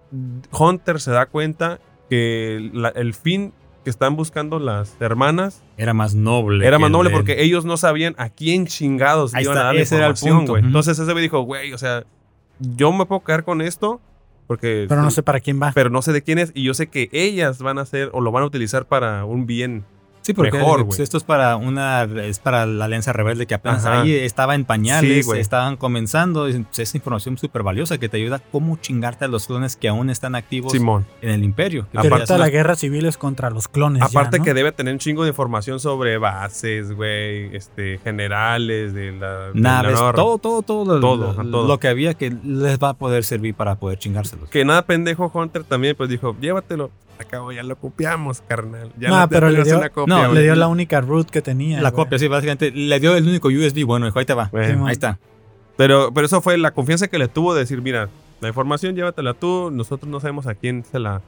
A: Hunter se da cuenta que la- el fin que están buscando las hermanas
C: Era más noble.
A: era más noble porque ellos no sabían a quién chingados iban
C: está,
A: a dar
C: ese
A: información, güey. Entonces ese güey dijo, güey, o sea, yo me puedo quedar con esto porque...
B: Pero no sé para quién va.
A: Pero no sé de quién es y yo sé que ellas van a hacer o lo van a utilizar para un bien.
C: Sí, porque
A: Mejor,
C: pues, esto es para una es para la Alianza Rebelde que apenas
A: Ajá.
C: ahí estaba en pañales,
A: Sí,
C: estaban comenzando. Es información súper valiosa que te ayuda a cómo chingarte a los clones que aún están activos
A: Simón.
C: en el Imperio.
A: Aparte
B: ahorita la guerra civil es contra los clones. ya,
A: Aparte
B: ¿no?
A: que debe tener un chingo de información sobre bases, güey, este, generales de la... de la
C: naves, todo, todo, todo,
A: Todo,
C: lo,
A: todo.
C: lo que había que les va a poder servir para poder chingárselos.
A: Que nada pendejo Hunter también pues dijo, llévatelo. Acabo, ya lo copiamos, carnal. Ya
B: No,
A: no,
B: pero le dio-
A: una copia,
C: no.
B: Le dio la única root que tenía.
C: La
B: güey.
C: copia, sí, básicamente le dio el único USB. Bueno, dijo, ahí te va.
A: Bueno.
C: Ahí está.
A: pero, pero eso fue la confianza que le tuvo de decir, mira, la información llévatela tú, nosotros no sabemos a quién se la...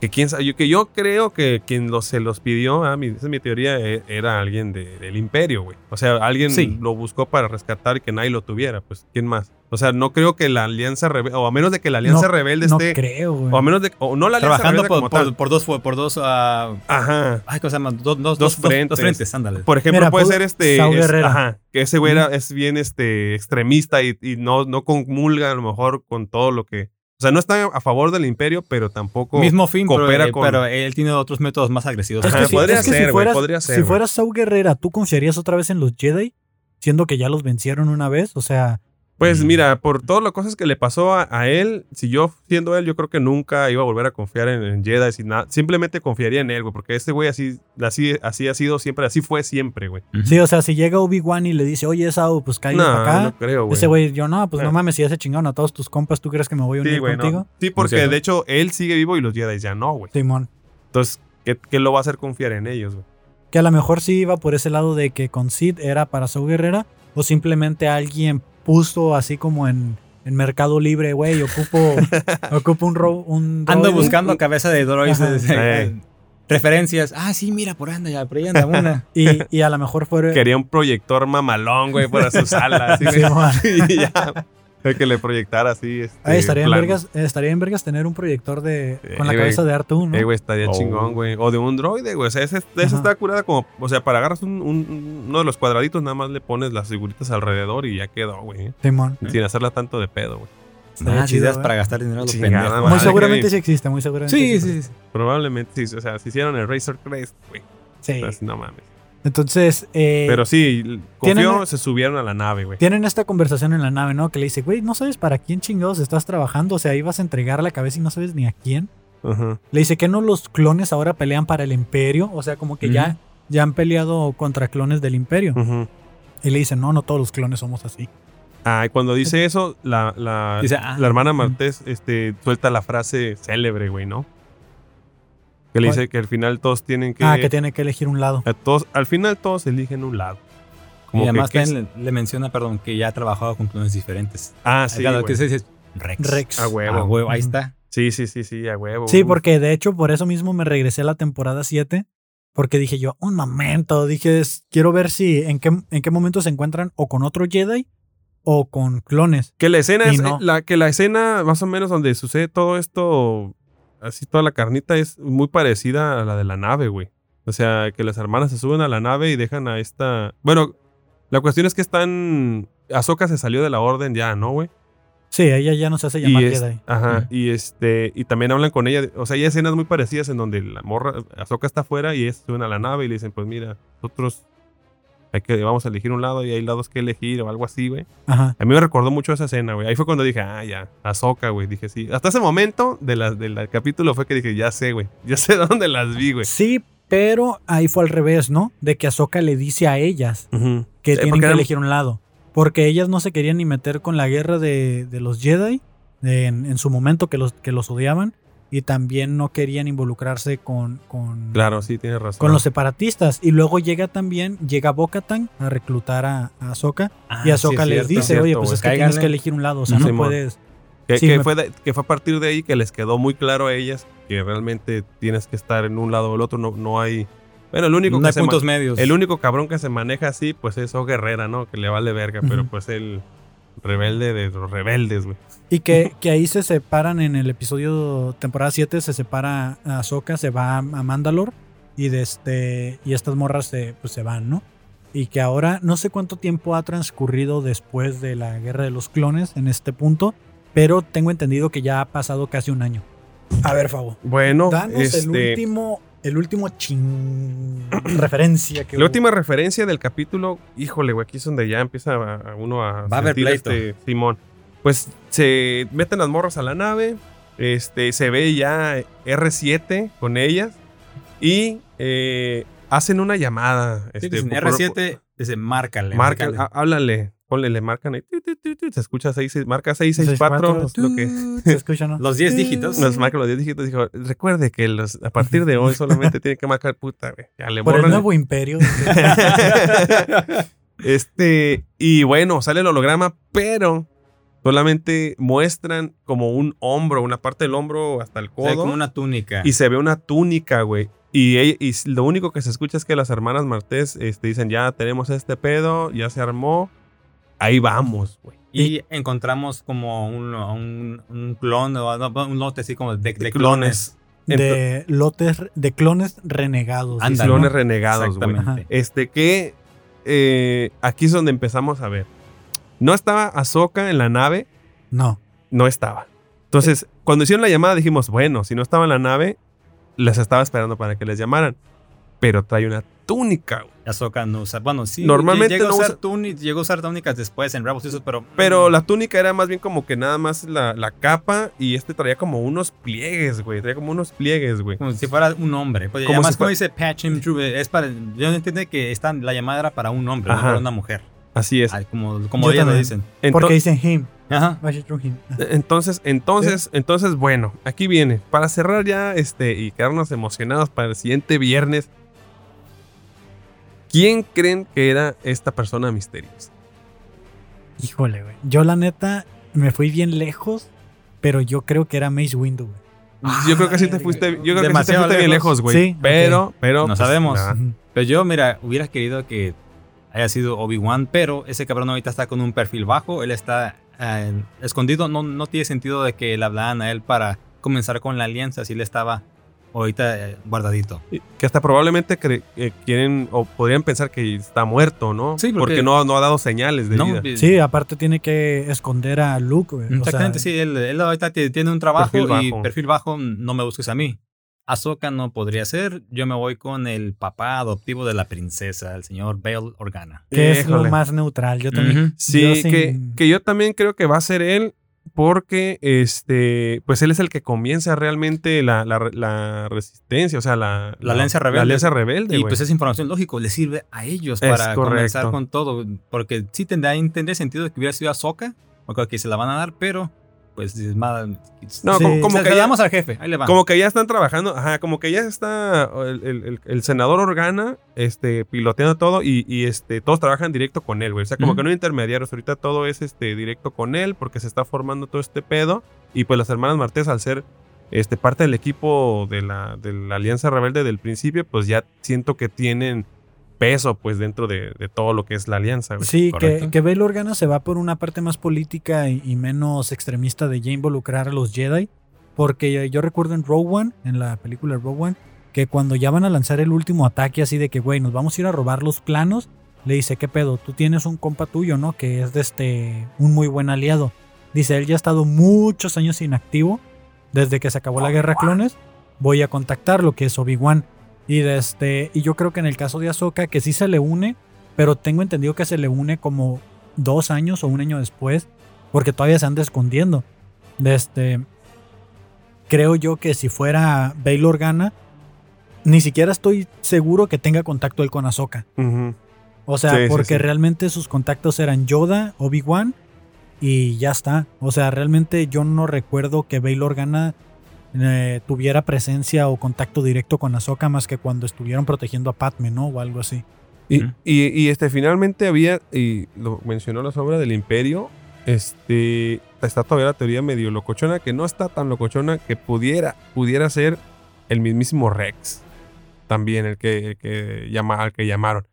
A: Que, quién, sa- yo, que yo creo que quien los, se los pidió, ah, esa es mi teoría, e- era alguien de- del imperio, güey. O sea, alguien
C: Sí.
A: lo buscó para rescatar y que nadie lo tuviera, pues, ¿quién más? O sea, no creo que la alianza rebelde, o a menos de que la alianza
B: No-
A: rebelde
B: No
A: esté...
B: creo, güey.
A: o a menos de o no la alianza
C: Trabajando
A: rebelde
C: por,
A: como
C: por,
A: tal.
C: por dos, por dos, ah,
A: Ajá.
C: ay, ¿cómo se llama?
A: Dos,
C: dos, Dos
A: frentes.
C: dos frentes, ándale.
A: Por ejemplo,
B: Mira,
A: puede
B: pu-
A: ser este.
B: Saúl
A: es- ajá, que ese güey era- es bien este, extremista y, y no, no comulga a lo mejor con todo lo que. O sea, no está a favor del imperio, pero tampoco.
C: Mismo fin, pero,
A: coopera
C: eh,
A: con-
C: pero él tiene otros métodos más agresivos.
B: Es
A: Ajá,
B: que, si,
A: podría
B: es que si
A: ser, güey,
B: fueras,
A: podría ser,
B: si fueras Saul Guerrera, ¿tú confiarías otra vez en los Jedi? Siendo que ya los vencieron una vez. O sea,
A: Pues mira, por todas las cosas que le pasó a, a él, si yo siendo él, yo creo que nunca iba a volver a confiar en, en Jedi. sin nada. Simplemente confiaría en él, güey, porque este güey así, así, así ha sido siempre, así fue siempre, güey.
B: Sí, o sea, si llega Obi-Wan y le dice, oye, Saul, pues cállate
A: No,
B: para acá.
A: no creo, güey.
B: Ese güey, yo no, pues no
A: Ah.
B: mames, si ya se chingaron a todos tus compas, ¿tú crees que me voy a unir
A: Sí, güey, no.
B: contigo?
A: Sí, porque
C: cierto.
A: de hecho él sigue vivo y los Jedi ya no, güey.
B: Simón.
A: Entonces, ¿qué, qué lo va a hacer confiar en ellos, güey?
B: Que a lo mejor sí iba por ese lado de que con Sid era para Saul Guerrera, o simplemente alguien puso así como en, en Mercado Libre, güey, ocupo, ocupo un, ro un
C: Ando buscando cabeza de droids. Referencias. Ah, sí, mira, por ahí anda ya, por ahí anda una.
B: Y, y a lo mejor fue.
A: Quería un proyector mamalón, güey, para su sala. Así.
B: Simón.
A: y ya. El que le proyectara así. Este,
B: estaría en, vergas, estaría en vergas tener un proyector de con la cabeza de Artu, ¿no?
A: Eh, güey, estaría
C: Oh.
A: chingón, güey. O de un droide, güey. O sea, esa está curada como. O sea, para agarras un, un- uno de los cuadraditos, nada más le pones las figuritas alrededor y ya quedó, güey.
B: Simón.
A: Sin hacerla tanto de pedo, güey.
C: Más
B: chido,
C: ideas
B: ¿eh?
C: para gastar dinero los pendejos.
B: Muy seguramente sí existe, muy seguramente.
C: Sí,
B: existe.
C: sí, sí.
A: Probablemente sí. O sea, si hicieron el Razor Crest, güey.
B: Sí.
A: Entonces, no mames.
B: Entonces, eh,
A: Pero sí,
B: tienen-
A: se subieron a la nave, güey.
B: tienen esta conversación en la nave, ¿no? Que le dice, güey, ¿no sabes para quién chingados estás trabajando? O sea, ibas a entregar la cabeza y no sabes ni a quién.
A: Ajá.
B: Le dice que no los clones ahora pelean para el imperio. O sea, como que ya, ya han peleado contra clones del imperio. Y le dice, no, no todos los clones somos así.
A: Ah, y cuando dice eso, la, la,
C: Dice, ah,
A: la hermana Martés este, suelta la frase célebre, güey, ¿no? Que le dice que al final todos tienen que.
B: ah, que tiene que elegir un lado.
A: a todos, al final todos eligen un lado. Como
C: y además
A: que
C: también le, le menciona, perdón, que ya ha trabajado con clones diferentes.
A: Ah, sí.
C: Claro, que se dice Rex.
B: Rex.
A: A huevo.
C: Ah, huevo, ahí está.
A: Sí, sí, sí, sí, a huevo.
B: Sí,
A: Uf.
B: porque de hecho por eso mismo me regresé a la temporada 7. Porque dije yo, un momento, dije, quiero ver si en qué, en qué momento se encuentran o con otro Jedi o con clones.
A: Que la escena
B: Y
A: es.
B: no.
A: La, que la escena, más o menos, donde sucede todo esto. Así toda la carnita es muy parecida a la de la nave, güey. O sea, que las hermanas se suben a la nave y dejan a esta. Bueno, la cuestión es que están. Ahsoka se salió de la orden ya, ¿no, güey?
B: Sí, ella ya no se hace llamar
A: es-
B: Jedi.
A: Ajá, y este, y también hablan con ella, o sea, hay escenas muy parecidas en donde la morra, Ahsoka está afuera y ellos suben a la nave y le dicen, pues mira, nosotros hay que, vamos a elegir un lado y hay lados que elegir o algo así, güey.
B: Ajá.
A: A mí me recordó mucho esa escena, güey. Ahí fue cuando dije, ah, ya, Ahsoka, güey. Dije, sí. Hasta ese momento de la- del capítulo fue que dije, ya sé, güey. Ya sé dónde las vi, güey.
B: Sí, pero ahí fue al revés, ¿no? De que Ahsoka le dice a ellas que
A: Sí,
B: tienen que
A: eran-
B: elegir un lado. Porque ellas no se querían ni meter con la guerra de, de los Jedi de- en, en su momento que los, que los odiaban. Y también no querían involucrarse con, con,
A: Claro, sí, tienes razón.
B: con los separatistas. Y luego llega también, llega Bo-Katan a reclutar a, a Ahsoka.
C: Ah,
B: y Ahsoka
C: sí,
B: les
C: cierto.
B: dice, oye, pues es que tienes que elegir un lado. O sea, no
A: Simón.
B: puedes...
A: que,
B: sí,
A: que
B: me-
A: fue de- que fue a partir de ahí que les quedó muy claro a ellas que realmente tienes que estar en un lado o el otro. No, no hay. Bueno, el único
C: No
A: que
C: hay
A: se
C: puntos
A: ma-
C: medios.
A: El único cabrón que se maneja así, pues es O Guerrera, ¿no? Que le vale verga, pero pues el rebelde de los rebeldes, güey.
B: Y que, que ahí se separan en el episodio temporada 7, se separa a Ahsoka, se va a Mandalore y de este y estas morras se, pues se van, ¿no? y que ahora no sé cuánto tiempo ha transcurrido después de la guerra de los clones en este punto, pero tengo entendido que ya ha pasado casi un año. A ver, Fabo.
A: Bueno,
B: Danos
A: este,
B: el último, el último chin referencia que
A: La
B: hubo.
A: última referencia del capítulo, híjole, güey, aquí es donde ya empieza a- a uno a.
C: Va a haber
A: sentir
C: pleito.
A: este Simón. Pues se meten las morras a la nave. Este, se ve ya R7 con ellas. Y eh, hacen una llamada.
C: Sí,
A: Este,
C: dicen,
A: por-
C: R7, dice, márcale.
A: Marca,
C: márcale.
A: há- háblale, ponle, le marcan ahí, tu, tu, tu, tu, se escucha 6, marca 664, es lo que
B: Se escucha, ¿no?
C: Los 10 dígitos.
A: nos marca los 10 dígitos. Dijo, recuerde que los, a partir de hoy solamente tiene que marcar puta, güey. Ya le
B: Por el
A: borran-
B: nuevo imperio.
A: este, y bueno, sale el holograma, pero solamente muestran como un hombro, una parte del hombro hasta el
C: O sea,
A: codo.
C: como una túnica.
A: Y se ve una túnica, güey. Y, ella- y lo único que se escucha es que las hermanas Martés este, dicen, ya tenemos este pedo, ya se armó. Ahí vamos, güey.
C: Y encontramos como un, un, un clon, un lote así como de, de
A: De
C: clones.
B: de lotes, de clones renegados. Dice,
A: Clones
B: ¿no?
A: renegados, güey. Este que eh, aquí es donde empezamos a ver. No estaba Ahsoka en la nave,
B: No.
A: no estaba. Entonces, cuando hicieron la llamada dijimos, bueno, si no estaba en la nave, les estaba esperando para que les llamaran. Pero trae una túnica, güey.
C: Ahsoka no usa. Bueno, sí.
A: Normalmente
C: llegó,
A: no
C: a usar
A: usa-
C: túni- llegó a usar túnicas después en Rebels, eso, pero.
A: Pero
C: mm,
A: la túnica era más bien como que nada más la, la capa y este traía como unos pliegues, güey. Traía como unos pliegues, güey.
C: Como si fuera un hombre. Pues,
A: Como
C: además,
A: si
C: como dice Patch him through, es para. Yo no entiendo que esta, la llamada era para un hombre, no para una mujer.
A: Así es.
C: Ay, como como
B: Yo
C: ella lo dicen.
B: Porque dicen him.
C: Ajá.
B: Him.
A: Entonces, entonces, entonces, bueno, aquí viene. Para cerrar ya este y quedarnos emocionados para el siguiente viernes. ¿Quién creen que era esta persona misteriosa?
B: Híjole, güey. Yo la neta me fui bien lejos, pero yo creo que era Mace Windu, güey.
A: yo creo que sí te
B: Ay,
A: fuiste, yo creo que sí te fuiste bien
C: lejos.
A: güey.
B: Sí,
A: pero, pero.
C: No
A: pues,
C: sabemos. Pero yo, mira, hubiera querido que haya sido Obi-Wan, pero ese cabrón ahorita está con un perfil bajo, él está eh, escondido, no, no tiene sentido de que le hablaran a él para comenzar con la alianza si él estaba ahorita eh, guardadito.
A: Que hasta probablemente eh, quieren o podrían pensar que está muerto, ¿no?
C: Sí,
A: porque,
C: porque-
A: no, no ha dado señales de
C: No,
A: vida.
B: Sí, aparte tiene que esconder a Luke, güey. O sea,
C: Exactamente, sí, él, él ahorita ti- tiene un trabajo
A: Perfil
C: y
A: bajo.
C: perfil bajo, no me busques a mí. Ahsoka no podría ser, yo me voy con el papá adoptivo de la princesa, el señor Bail Organa.
B: Que es lo más neutral. Yo también.
A: Sí,
B: Yo sin-
A: que, que yo también creo que va a ser él porque este pues él es el que comienza realmente la, la- la resistencia, o sea, la,
C: La alianza rebelde.
A: La alianza rebelde,
C: Y pues esa información, lógico, le sirve a ellos
A: Es
C: para
A: correcto.
C: comenzar con todo. Porque sí tendría, tendría sentido que hubiera sido Ahsoka, porque que se la van a dar, pero pues es más...
A: No,
B: Sí.
A: como, como
C: se-
A: que ya,
C: al jefe, ahí le va.
A: como que ya están trabajando, ajá, como que ya está el, el- el- el senador Organa este, piloteando todo y, y, este, todos trabajan directo con él, güey. O sea, como que no hay intermediarios, ahorita todo es este, directo con él porque se está formando todo este pedo y pues las hermanas Martés al ser este, parte del equipo de la, de la Alianza Rebelde del principio, pues ya siento que tienen peso pues dentro de, de todo lo que es la alianza, güey.
B: Sí, que,
C: Correcto.
B: que Bail Organa se va por una parte más política y, y menos extremista de ya involucrar a los Jedi. Porque yo recuerdo en Rogue One, en la película Rogue One, que cuando ya van a lanzar el último ataque así de que, güey, nos vamos a ir a robar los planos, le dice, ¿qué pedo? Tú tienes un compa tuyo, ¿no? Que es de este, un muy buen aliado. Dice, él ya ha estado muchos años inactivo, desde que se acabó la guerra de clones, voy a contactarlo, que es Obi-Wan. Y, de este, y yo creo que en el caso de Ahsoka, que sí se le une, pero tengo entendido que se le une como dos años o un año después, porque todavía se anda escondiendo. De este, creo yo que si fuera Bail Organa, ni siquiera estoy seguro que tenga contacto él con Ahsoka. O sea,
A: Sí, sí,
B: porque
A: sí.
B: realmente sus contactos eran Yoda, Obi-Wan y ya está. O sea, realmente yo no recuerdo que Bail Organa eh, tuviera presencia o contacto directo con Ahsoka más que cuando estuvieron protegiendo a Padme, ¿no? O algo así.
A: Y, y- y, este, finalmente había, y lo mencionó la sombra del imperio, este, está todavía la teoría medio locochona, que no está tan locochona, que pudiera, pudiera ser el mismísimo Rex. También el que, el que llama, al que llamaron.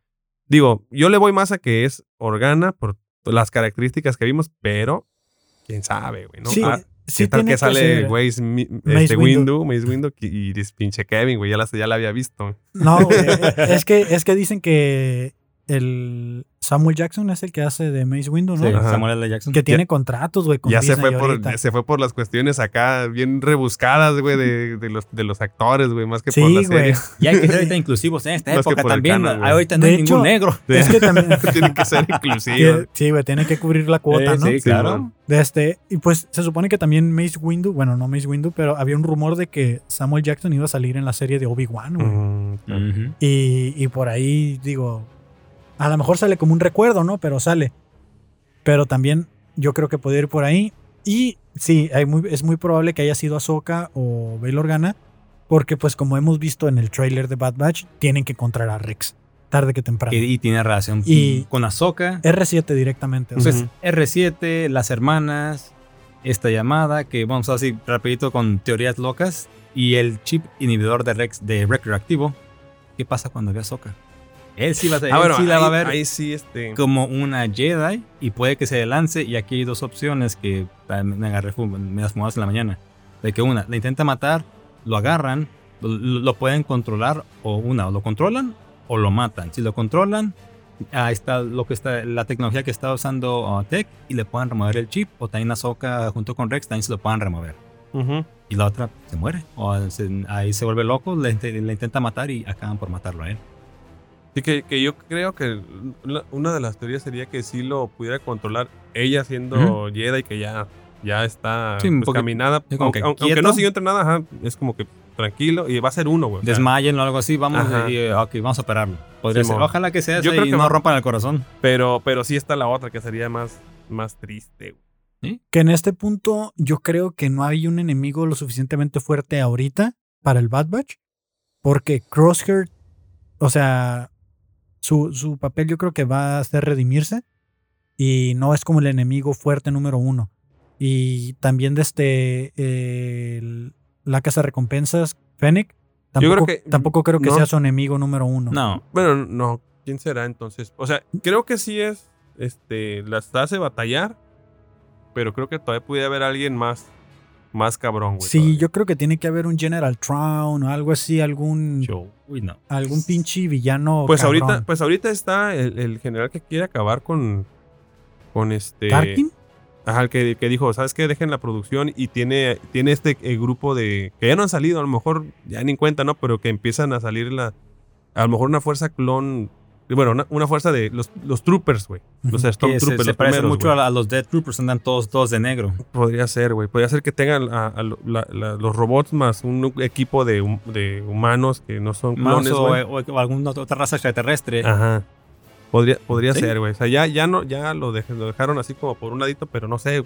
A: Digo, yo le voy más a que es Organa por las características que vimos, pero quién sabe, güey, ¿no?
B: Sí,
A: Ah,
B: sí
A: ¿Qué tal que sale güey Smi-
B: Mace
A: este
B: Windu.
A: Mace Windu y y pinche Kevin, güey, ya la, ya la había visto.
B: No, güey, es que, es que dicen que el Samuel Jackson es el que hace de Mace Windu, ¿no?
C: Sí. Samuel L. Jackson.
B: Que tiene contratos, güey, con
A: Ya se fue, por,
B: ahorita.
A: se fue por las cuestiones acá bien rebuscadas, güey, de, de los, de los actores, güey, más que por
B: Sí,
A: la
B: güey.
A: serie.
C: Y hay que ser ahorita inclusivos en esta
A: Más
C: época también. ahorita no
B: De
C: hay
B: hecho,
C: ningún negro.
B: Es que también.
A: Tienen que ser inclusivos.
B: sí, güey, tiene que cubrir la cuota,
C: Sí,
B: ¿no?
C: sí, claro.
A: man.
B: De este, y pues se supone que también Mace Windu, bueno, no Mace Windu, pero había un rumor de que Samuel Jackson iba a salir en la serie de Obi-Wan, güey.
A: Mm.
B: Y, y por ahí digo, a lo mejor sale como un recuerdo, ¿no? Pero sale. Pero también yo creo que puede ir por ahí. Y sí, hay muy, es muy probable que haya sido Ahsoka o Bail Organa, porque pues como hemos visto en el trailer de Bad Batch, tienen que encontrar a Rex, tarde que temprano.
C: Y tiene relación
B: Y-
C: con Ahsoka.
B: R7 directamente. sea,
C: Pues R7, las hermanas, esta llamada, que vamos a así rapidito con teorías locas, y el chip inhibidor de Rex de Wrecker activo. ¿Qué pasa cuando ve a Ahsoka? Él sí, va a, él
A: Ah, bueno,
C: sí la va a
A: ahí-
C: ver
A: Ahí sí, este.
C: como una Jedi y puede que se lance. Y aquí hay dos opciones que me agarré me las fumadas en la mañana. De que una, la intenta matar, lo agarran, lo, lo pueden controlar, o una, o lo controlan o lo matan. Si lo controlan, ahí está lo que está, la tecnología que está usando uh, Tech y le pueden remover el chip. O también Ahsoka junto con Rex también se lo puedan remover.
A: Ujú.
C: Y la otra se muere. O se- ahí se vuelve loco, le, le intenta matar y acaban por matarlo a él.
A: Sí, que, que yo creo que una, de las teorías sería que sí lo pudiera controlar ella siendo Jedi, que ya, ya está
C: Sí,
A: pues, caminada.
C: sí,
A: Aunque,
C: que
A: aunque- no siguió entrenada, ajá, es como que tranquilo y va a ser uno, güey.
C: Desmayen o algo así, vamos y, ok, vamos a operarlo. Podría ser. Ojalá que sea
A: Yo creo
C: y
A: que
C: no
A: va-
C: rompan el corazón.
A: pero, pero sí está la otra, que sería más, más triste, güey.
B: que en este punto yo creo que no hay un enemigo lo suficientemente fuerte ahorita para el Bad Batch, porque Crosshair, o sea, su, su papel yo creo que va a ser redimirse y no es como el enemigo fuerte número uno. Y también desde el- la casa de recompensas, Fennec, tampoco,
A: creo que-
B: tampoco creo que
A: no.
B: sea su enemigo número uno.
C: No.
A: Bueno, no. ¿Quién será entonces? O sea, creo que sí es. Este. Las hace batallar. Pero creo que todavía pudiera haber alguien más. Más cabrón, güey.
B: Sí,
A: todavía.
B: yo creo que tiene que haber un General Traun o algo así, algún,
C: Uy, no.
B: algún pinche villano.
A: Pues
B: cabrón.
A: ahorita, pues ahorita está el, el general que quiere acabar con. Con este.
B: ¿Tarkin?
A: Ajá, el que, que dijo, ¿sabes qué? Dejen la producción y tiene, tiene este eh, grupo de. que ya no han salido, a lo mejor ya ni en cuenta, ¿no? Pero que empiezan a salir la. A lo mejor una fuerza clon. Bueno, una, una fuerza de los, los troopers, güey. Los
C: se,
A: Stormtroopers,
C: se
A: los
C: parece
A: primeros,
C: mucho a, los Dead Troopers, andan todos, todos de negro.
A: Podría ser, güey. Podría ser que tengan a, a lo- la- la- los robots más un equipo de, de humanos que no son clones,
C: o,
A: güey.
C: o- o alguna otra raza extraterrestre.
A: Ajá. Podría, podría
C: Sí.
A: ser, güey. O sea, ya, ya, no, ya lo, dej- lo dejaron así como por un ladito, pero no sé.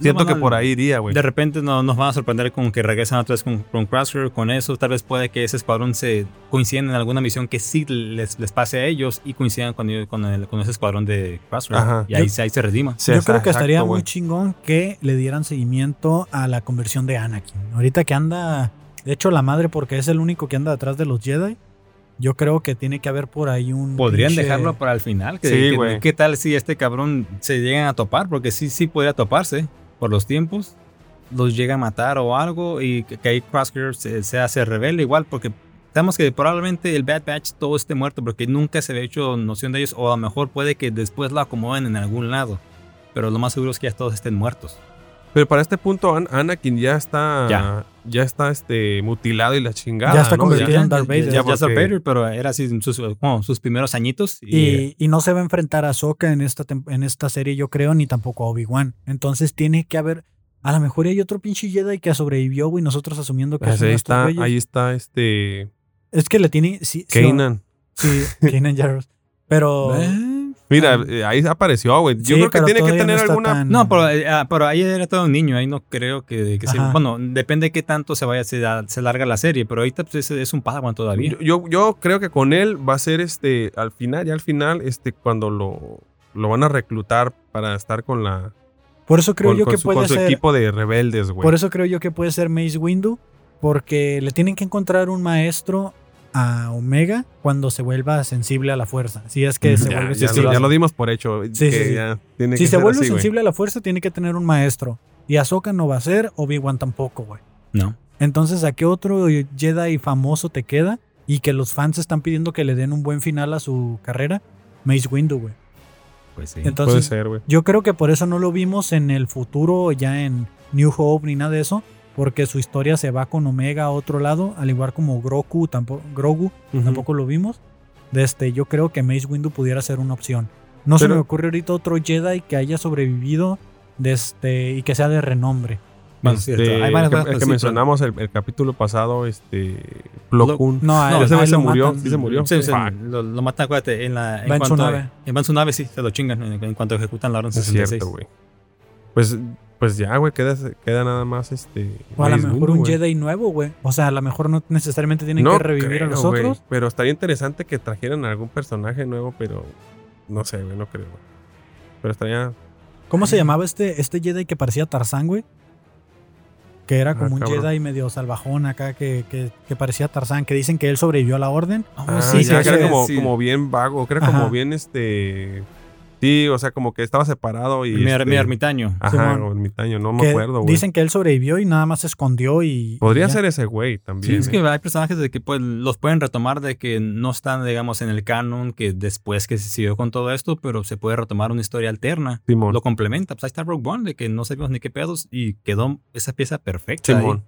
A: Siento que por ahí iría, güey.
C: De repente no, nos van a sorprender con que regresan otra vez con, con Crosshair, con eso. Tal vez puede que ese escuadrón se coincidan en alguna misión que sí les, les pase a ellos y coincidan con, ellos- con, el- con ese escuadrón de Crosshair.
A: Ajá.
C: Y ahí,
B: Yo-
C: se- ahí se redima.
A: Sí,
B: Yo creo que estaría muy chingón que le dieran seguimiento a la conversión de Anakin. Ahorita que anda, de hecho, la madre, porque es el único que anda detrás de los Jedi. Yo creo que tiene que haber por ahí un.
C: Podrían
B: pinche-
C: dejarlo para el final. Que,
A: Sí,
C: que-. ¿Qué tal si este cabrón se llegan a topar? Porque sí, sí podría toparse por los tiempos. Los llega a matar o algo y que, ahí Crosshair se, se hace rebelde igual porque sabemos que probablemente el Bad Batch todo esté muerto porque nunca se había hecho noción de ellos o a lo mejor puede que después lo acomoden en algún lado. Pero lo más seguro es que ya todos estén muertos.
A: Pero para este punto, An- Anakin ya está.
C: Ya.
A: Ya, está este, mutilado y la chingada.
B: Ya está
A: ¿no?
B: convertido
A: Ya-
B: en Darth Vader.
C: Ya,
A: porque-
C: Vader, pero era así sus, como sus primeros añitos. Y,
B: Y, y no se va a enfrentar a Ahsoka en esta, en esta serie, yo creo, ni tampoco a Obi-Wan. Entonces tiene que haber. A lo mejor hay otro pinche Jedi que sobrevivió, güey, nosotros asumiendo que
A: Pues ahí está,
B: güeyes.
A: ahí está este.
B: Es que le tiene. Sí, sí,
A: Kanan.
B: Sí, Kanan Jarrus. Pero.
C: Eh,
A: Mira,
B: Ah.
A: eh, ahí apareció, güey. Yo
B: Sí,
A: creo que
B: pero
A: tiene que tener
B: no
A: alguna.
B: tan-
C: No, pero, eh, ah, pero ahí era todo un niño, ahí no creo que, que. Bueno, depende de qué tanto se vaya, se, se larga la serie, pero ahorita pues, es, es un Padawan todavía.
A: Yo, yo, yo creo que con él va a ser este. Al final, ya al final, este, cuando lo, lo van a reclutar para estar con la.
B: Por eso creo
A: con,
B: yo
A: con
B: que
A: su,
B: puede
A: con su
B: ser.
A: equipo de rebeldes, güey.
B: Por eso creo yo que puede ser Mace Windu. Porque le tienen que encontrar un maestro a Omega cuando se vuelva sensible a la fuerza. Si es que se
A: ya,
B: vuelve
A: ya,
B: sensible.
A: ya
B: la-
A: lo dimos por hecho.
B: Sí,
A: que
B: sí, sí.
A: ya tiene
B: Si
A: que
B: se
A: ser
B: vuelve
A: así,
B: sensible a la fuerza, tiene que tener un maestro. Y Ahsoka no va a ser, Obi-Wan tampoco, güey.
C: No.
B: Entonces, ¿a qué otro Jedi famoso te queda? Y que los fans están pidiendo que le den un buen final a su carrera. Mace Windu, güey.
C: Pues sí.
A: Puede
B: Entonces,
A: ser, güey.
B: yo creo que por eso no lo vimos en el futuro, ya en New Hope ni nada de eso, porque su historia se va con Omega a otro lado, al igual como Grogu, tampoco, Grogu,
A: Ujú.
B: tampoco lo vimos. De este, yo creo que Mace Windu pudiera ser una opción. No se
A: Pero-
B: me ocurre ahorita otro Jedi que haya sobrevivido de este, y que sea de renombre.
C: Bueno,
A: Este,
C: cierto. Hay varias
A: que-
C: cosas,
A: el que mencionamos el, el capítulo pasado, este. Plo
C: Lo-
A: Koon.
B: No,
C: No,
B: él-
A: ese se murió, sí se murió.
C: Sí, sí, lo, lo matan, acuérdate, en, la, en
B: Va en su
C: cuanto a-
B: nave.
C: en su nave, sí, se lo chingan en, en cuanto ejecutan la orden
A: Es
C: 66.
A: cierto, güey. Pues, pues ya, güey, queda, queda nada más este.
B: O a lo mejor
A: Windu,
B: un. Jedi nuevo, güey. O sea, a lo mejor no necesariamente tienen
A: No
B: que revivir a los
A: güey,
B: otros.
A: Pero estaría interesante que trajeran algún personaje nuevo, pero no sé, güey, no creo. güey. Pero estaría.
B: ¿Cómo se llamaba este, este Jedi que parecía Tarzán, güey? Que era
A: Ah,
B: como un
A: cabrón.
B: Jedi medio salvajón acá, que, que, que parecía Tarzán, que dicen que él sobrevivió a la orden.
A: Ah,
B: sí,
A: ya,
B: sí,
A: que era como,
C: sí.
A: como bien vago, que era
B: Ajá.
A: como bien este. Sí, o sea, como que estaba separado y.
C: Mi, er-
A: este,
C: mi ermitaño.
A: Ajá, o ermitaño, no me acuerdo, güey.
B: Dicen que él sobrevivió y nada más se escondió y.
A: Podría
B: y
A: ser ese güey
C: Sí,
A: también.
C: es
A: ¿eh?
C: que hay personajes de que pues, los pueden retomar de que no están, digamos, en el canon, que después que se siguió con todo esto, pero se puede retomar una historia alterna.
A: Simón.
C: Lo complementa. Pues ahí está Rogue One, de que no sabíamos ni qué pedos y quedó esa pieza perfecta. ahí.
A: Simón.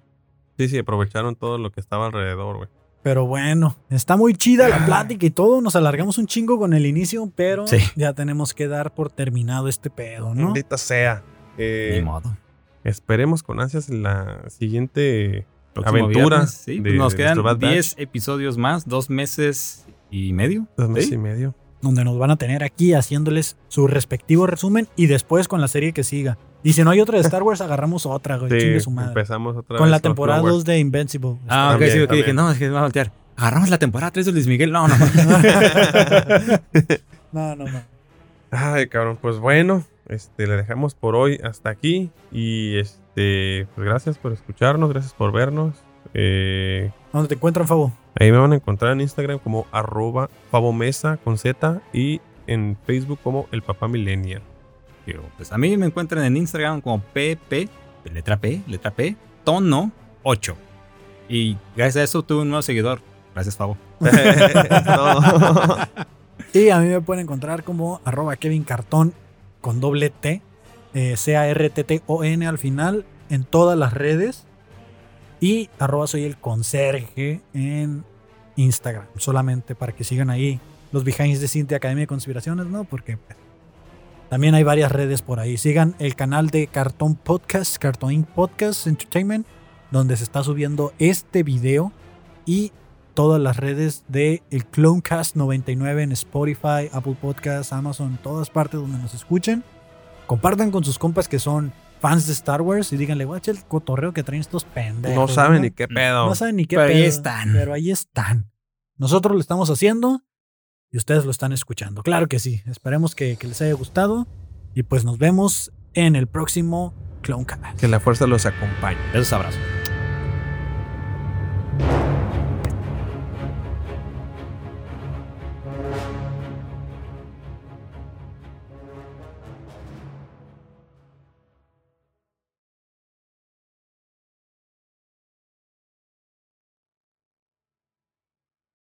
A: Sí, sí, aprovecharon todo lo que estaba alrededor, güey.
B: Pero bueno, está muy chida la plática y todo. Nos alargamos un chingo con el inicio, pero
C: Sí.
B: ya tenemos que dar por terminado este pedo, ¿no?
A: Maldita sea. Eh,
C: Ni modo.
A: esperemos con ansias la siguiente
C: Próximo
A: aventura.
C: viernes, sí,
A: de-
C: pues nos
A: de
C: quedan
A: nuestro Bad
C: 10 episodios más, dos meses y medio.
A: Dos meses
C: ¿Sí?
A: y medio.
B: Donde nos van a tener aquí haciéndoles su respectivo resumen y después con la serie que siga. Y si no hay otra de Star Wars, agarramos otra, güey.
A: Sí,
B: Chingue su madre.
A: empezamos otra
B: Con
A: vez
B: la temporada
A: Clone
B: 2 de Invincible.
C: Ah, ok, sí, ok, dije, no, es que me va a voltear. Agarramos la temporada 3 de Luis Miguel. No, no.
B: no, no, no.
A: Ay, cabrón, pues bueno, este, le dejamos por hoy hasta aquí. Y este, pues gracias por escucharnos, gracias por vernos. Eh,
B: ¿Dónde te encuentran, Fabo?
A: ahí me van a encontrar en Instagram como arroba favomesa con Z y en Facebook como el papá millennial.
C: Pero, pues a mí me encuentran en Instagram como PP, letra P, letra P, tono 8. Y gracias a eso tuve un nuevo seguidor. Gracias, Fabo.
B: Y a mí me pueden encontrar como arroba Kevin Cartón con doble T, eh, C-A-R-T-T-O-N al final, en todas las redes. Y arroba soy el conserje en Instagram, solamente para que sigan ahí los behinds de Cintia Academia de Conspiraciones, ¿no? Porque pues, también hay varias redes por ahí. Sigan el canal de Cartón Podcast, Cartón Inc. Podcast Entertainment, donde se está subiendo este video y todas las redes de el Clonecast 99 en Spotify, Apple Podcasts, Amazon, todas partes donde nos escuchen. Compartan con sus compas que son fans de Star Wars y díganle, guacha el cotorreo que traen estos pendejos.
A: no saben ni qué pedo.
B: No saben ni qué
C: Pero ahí
B: pedo,
C: están.
B: Pero ahí están. Nosotros lo estamos haciendo y ustedes lo están escuchando. Claro que sí. Esperemos que, que les haya gustado. Y pues nos vemos en el próximo Clonecast.
A: Que la fuerza los acompañe.
C: Besos, abrazos.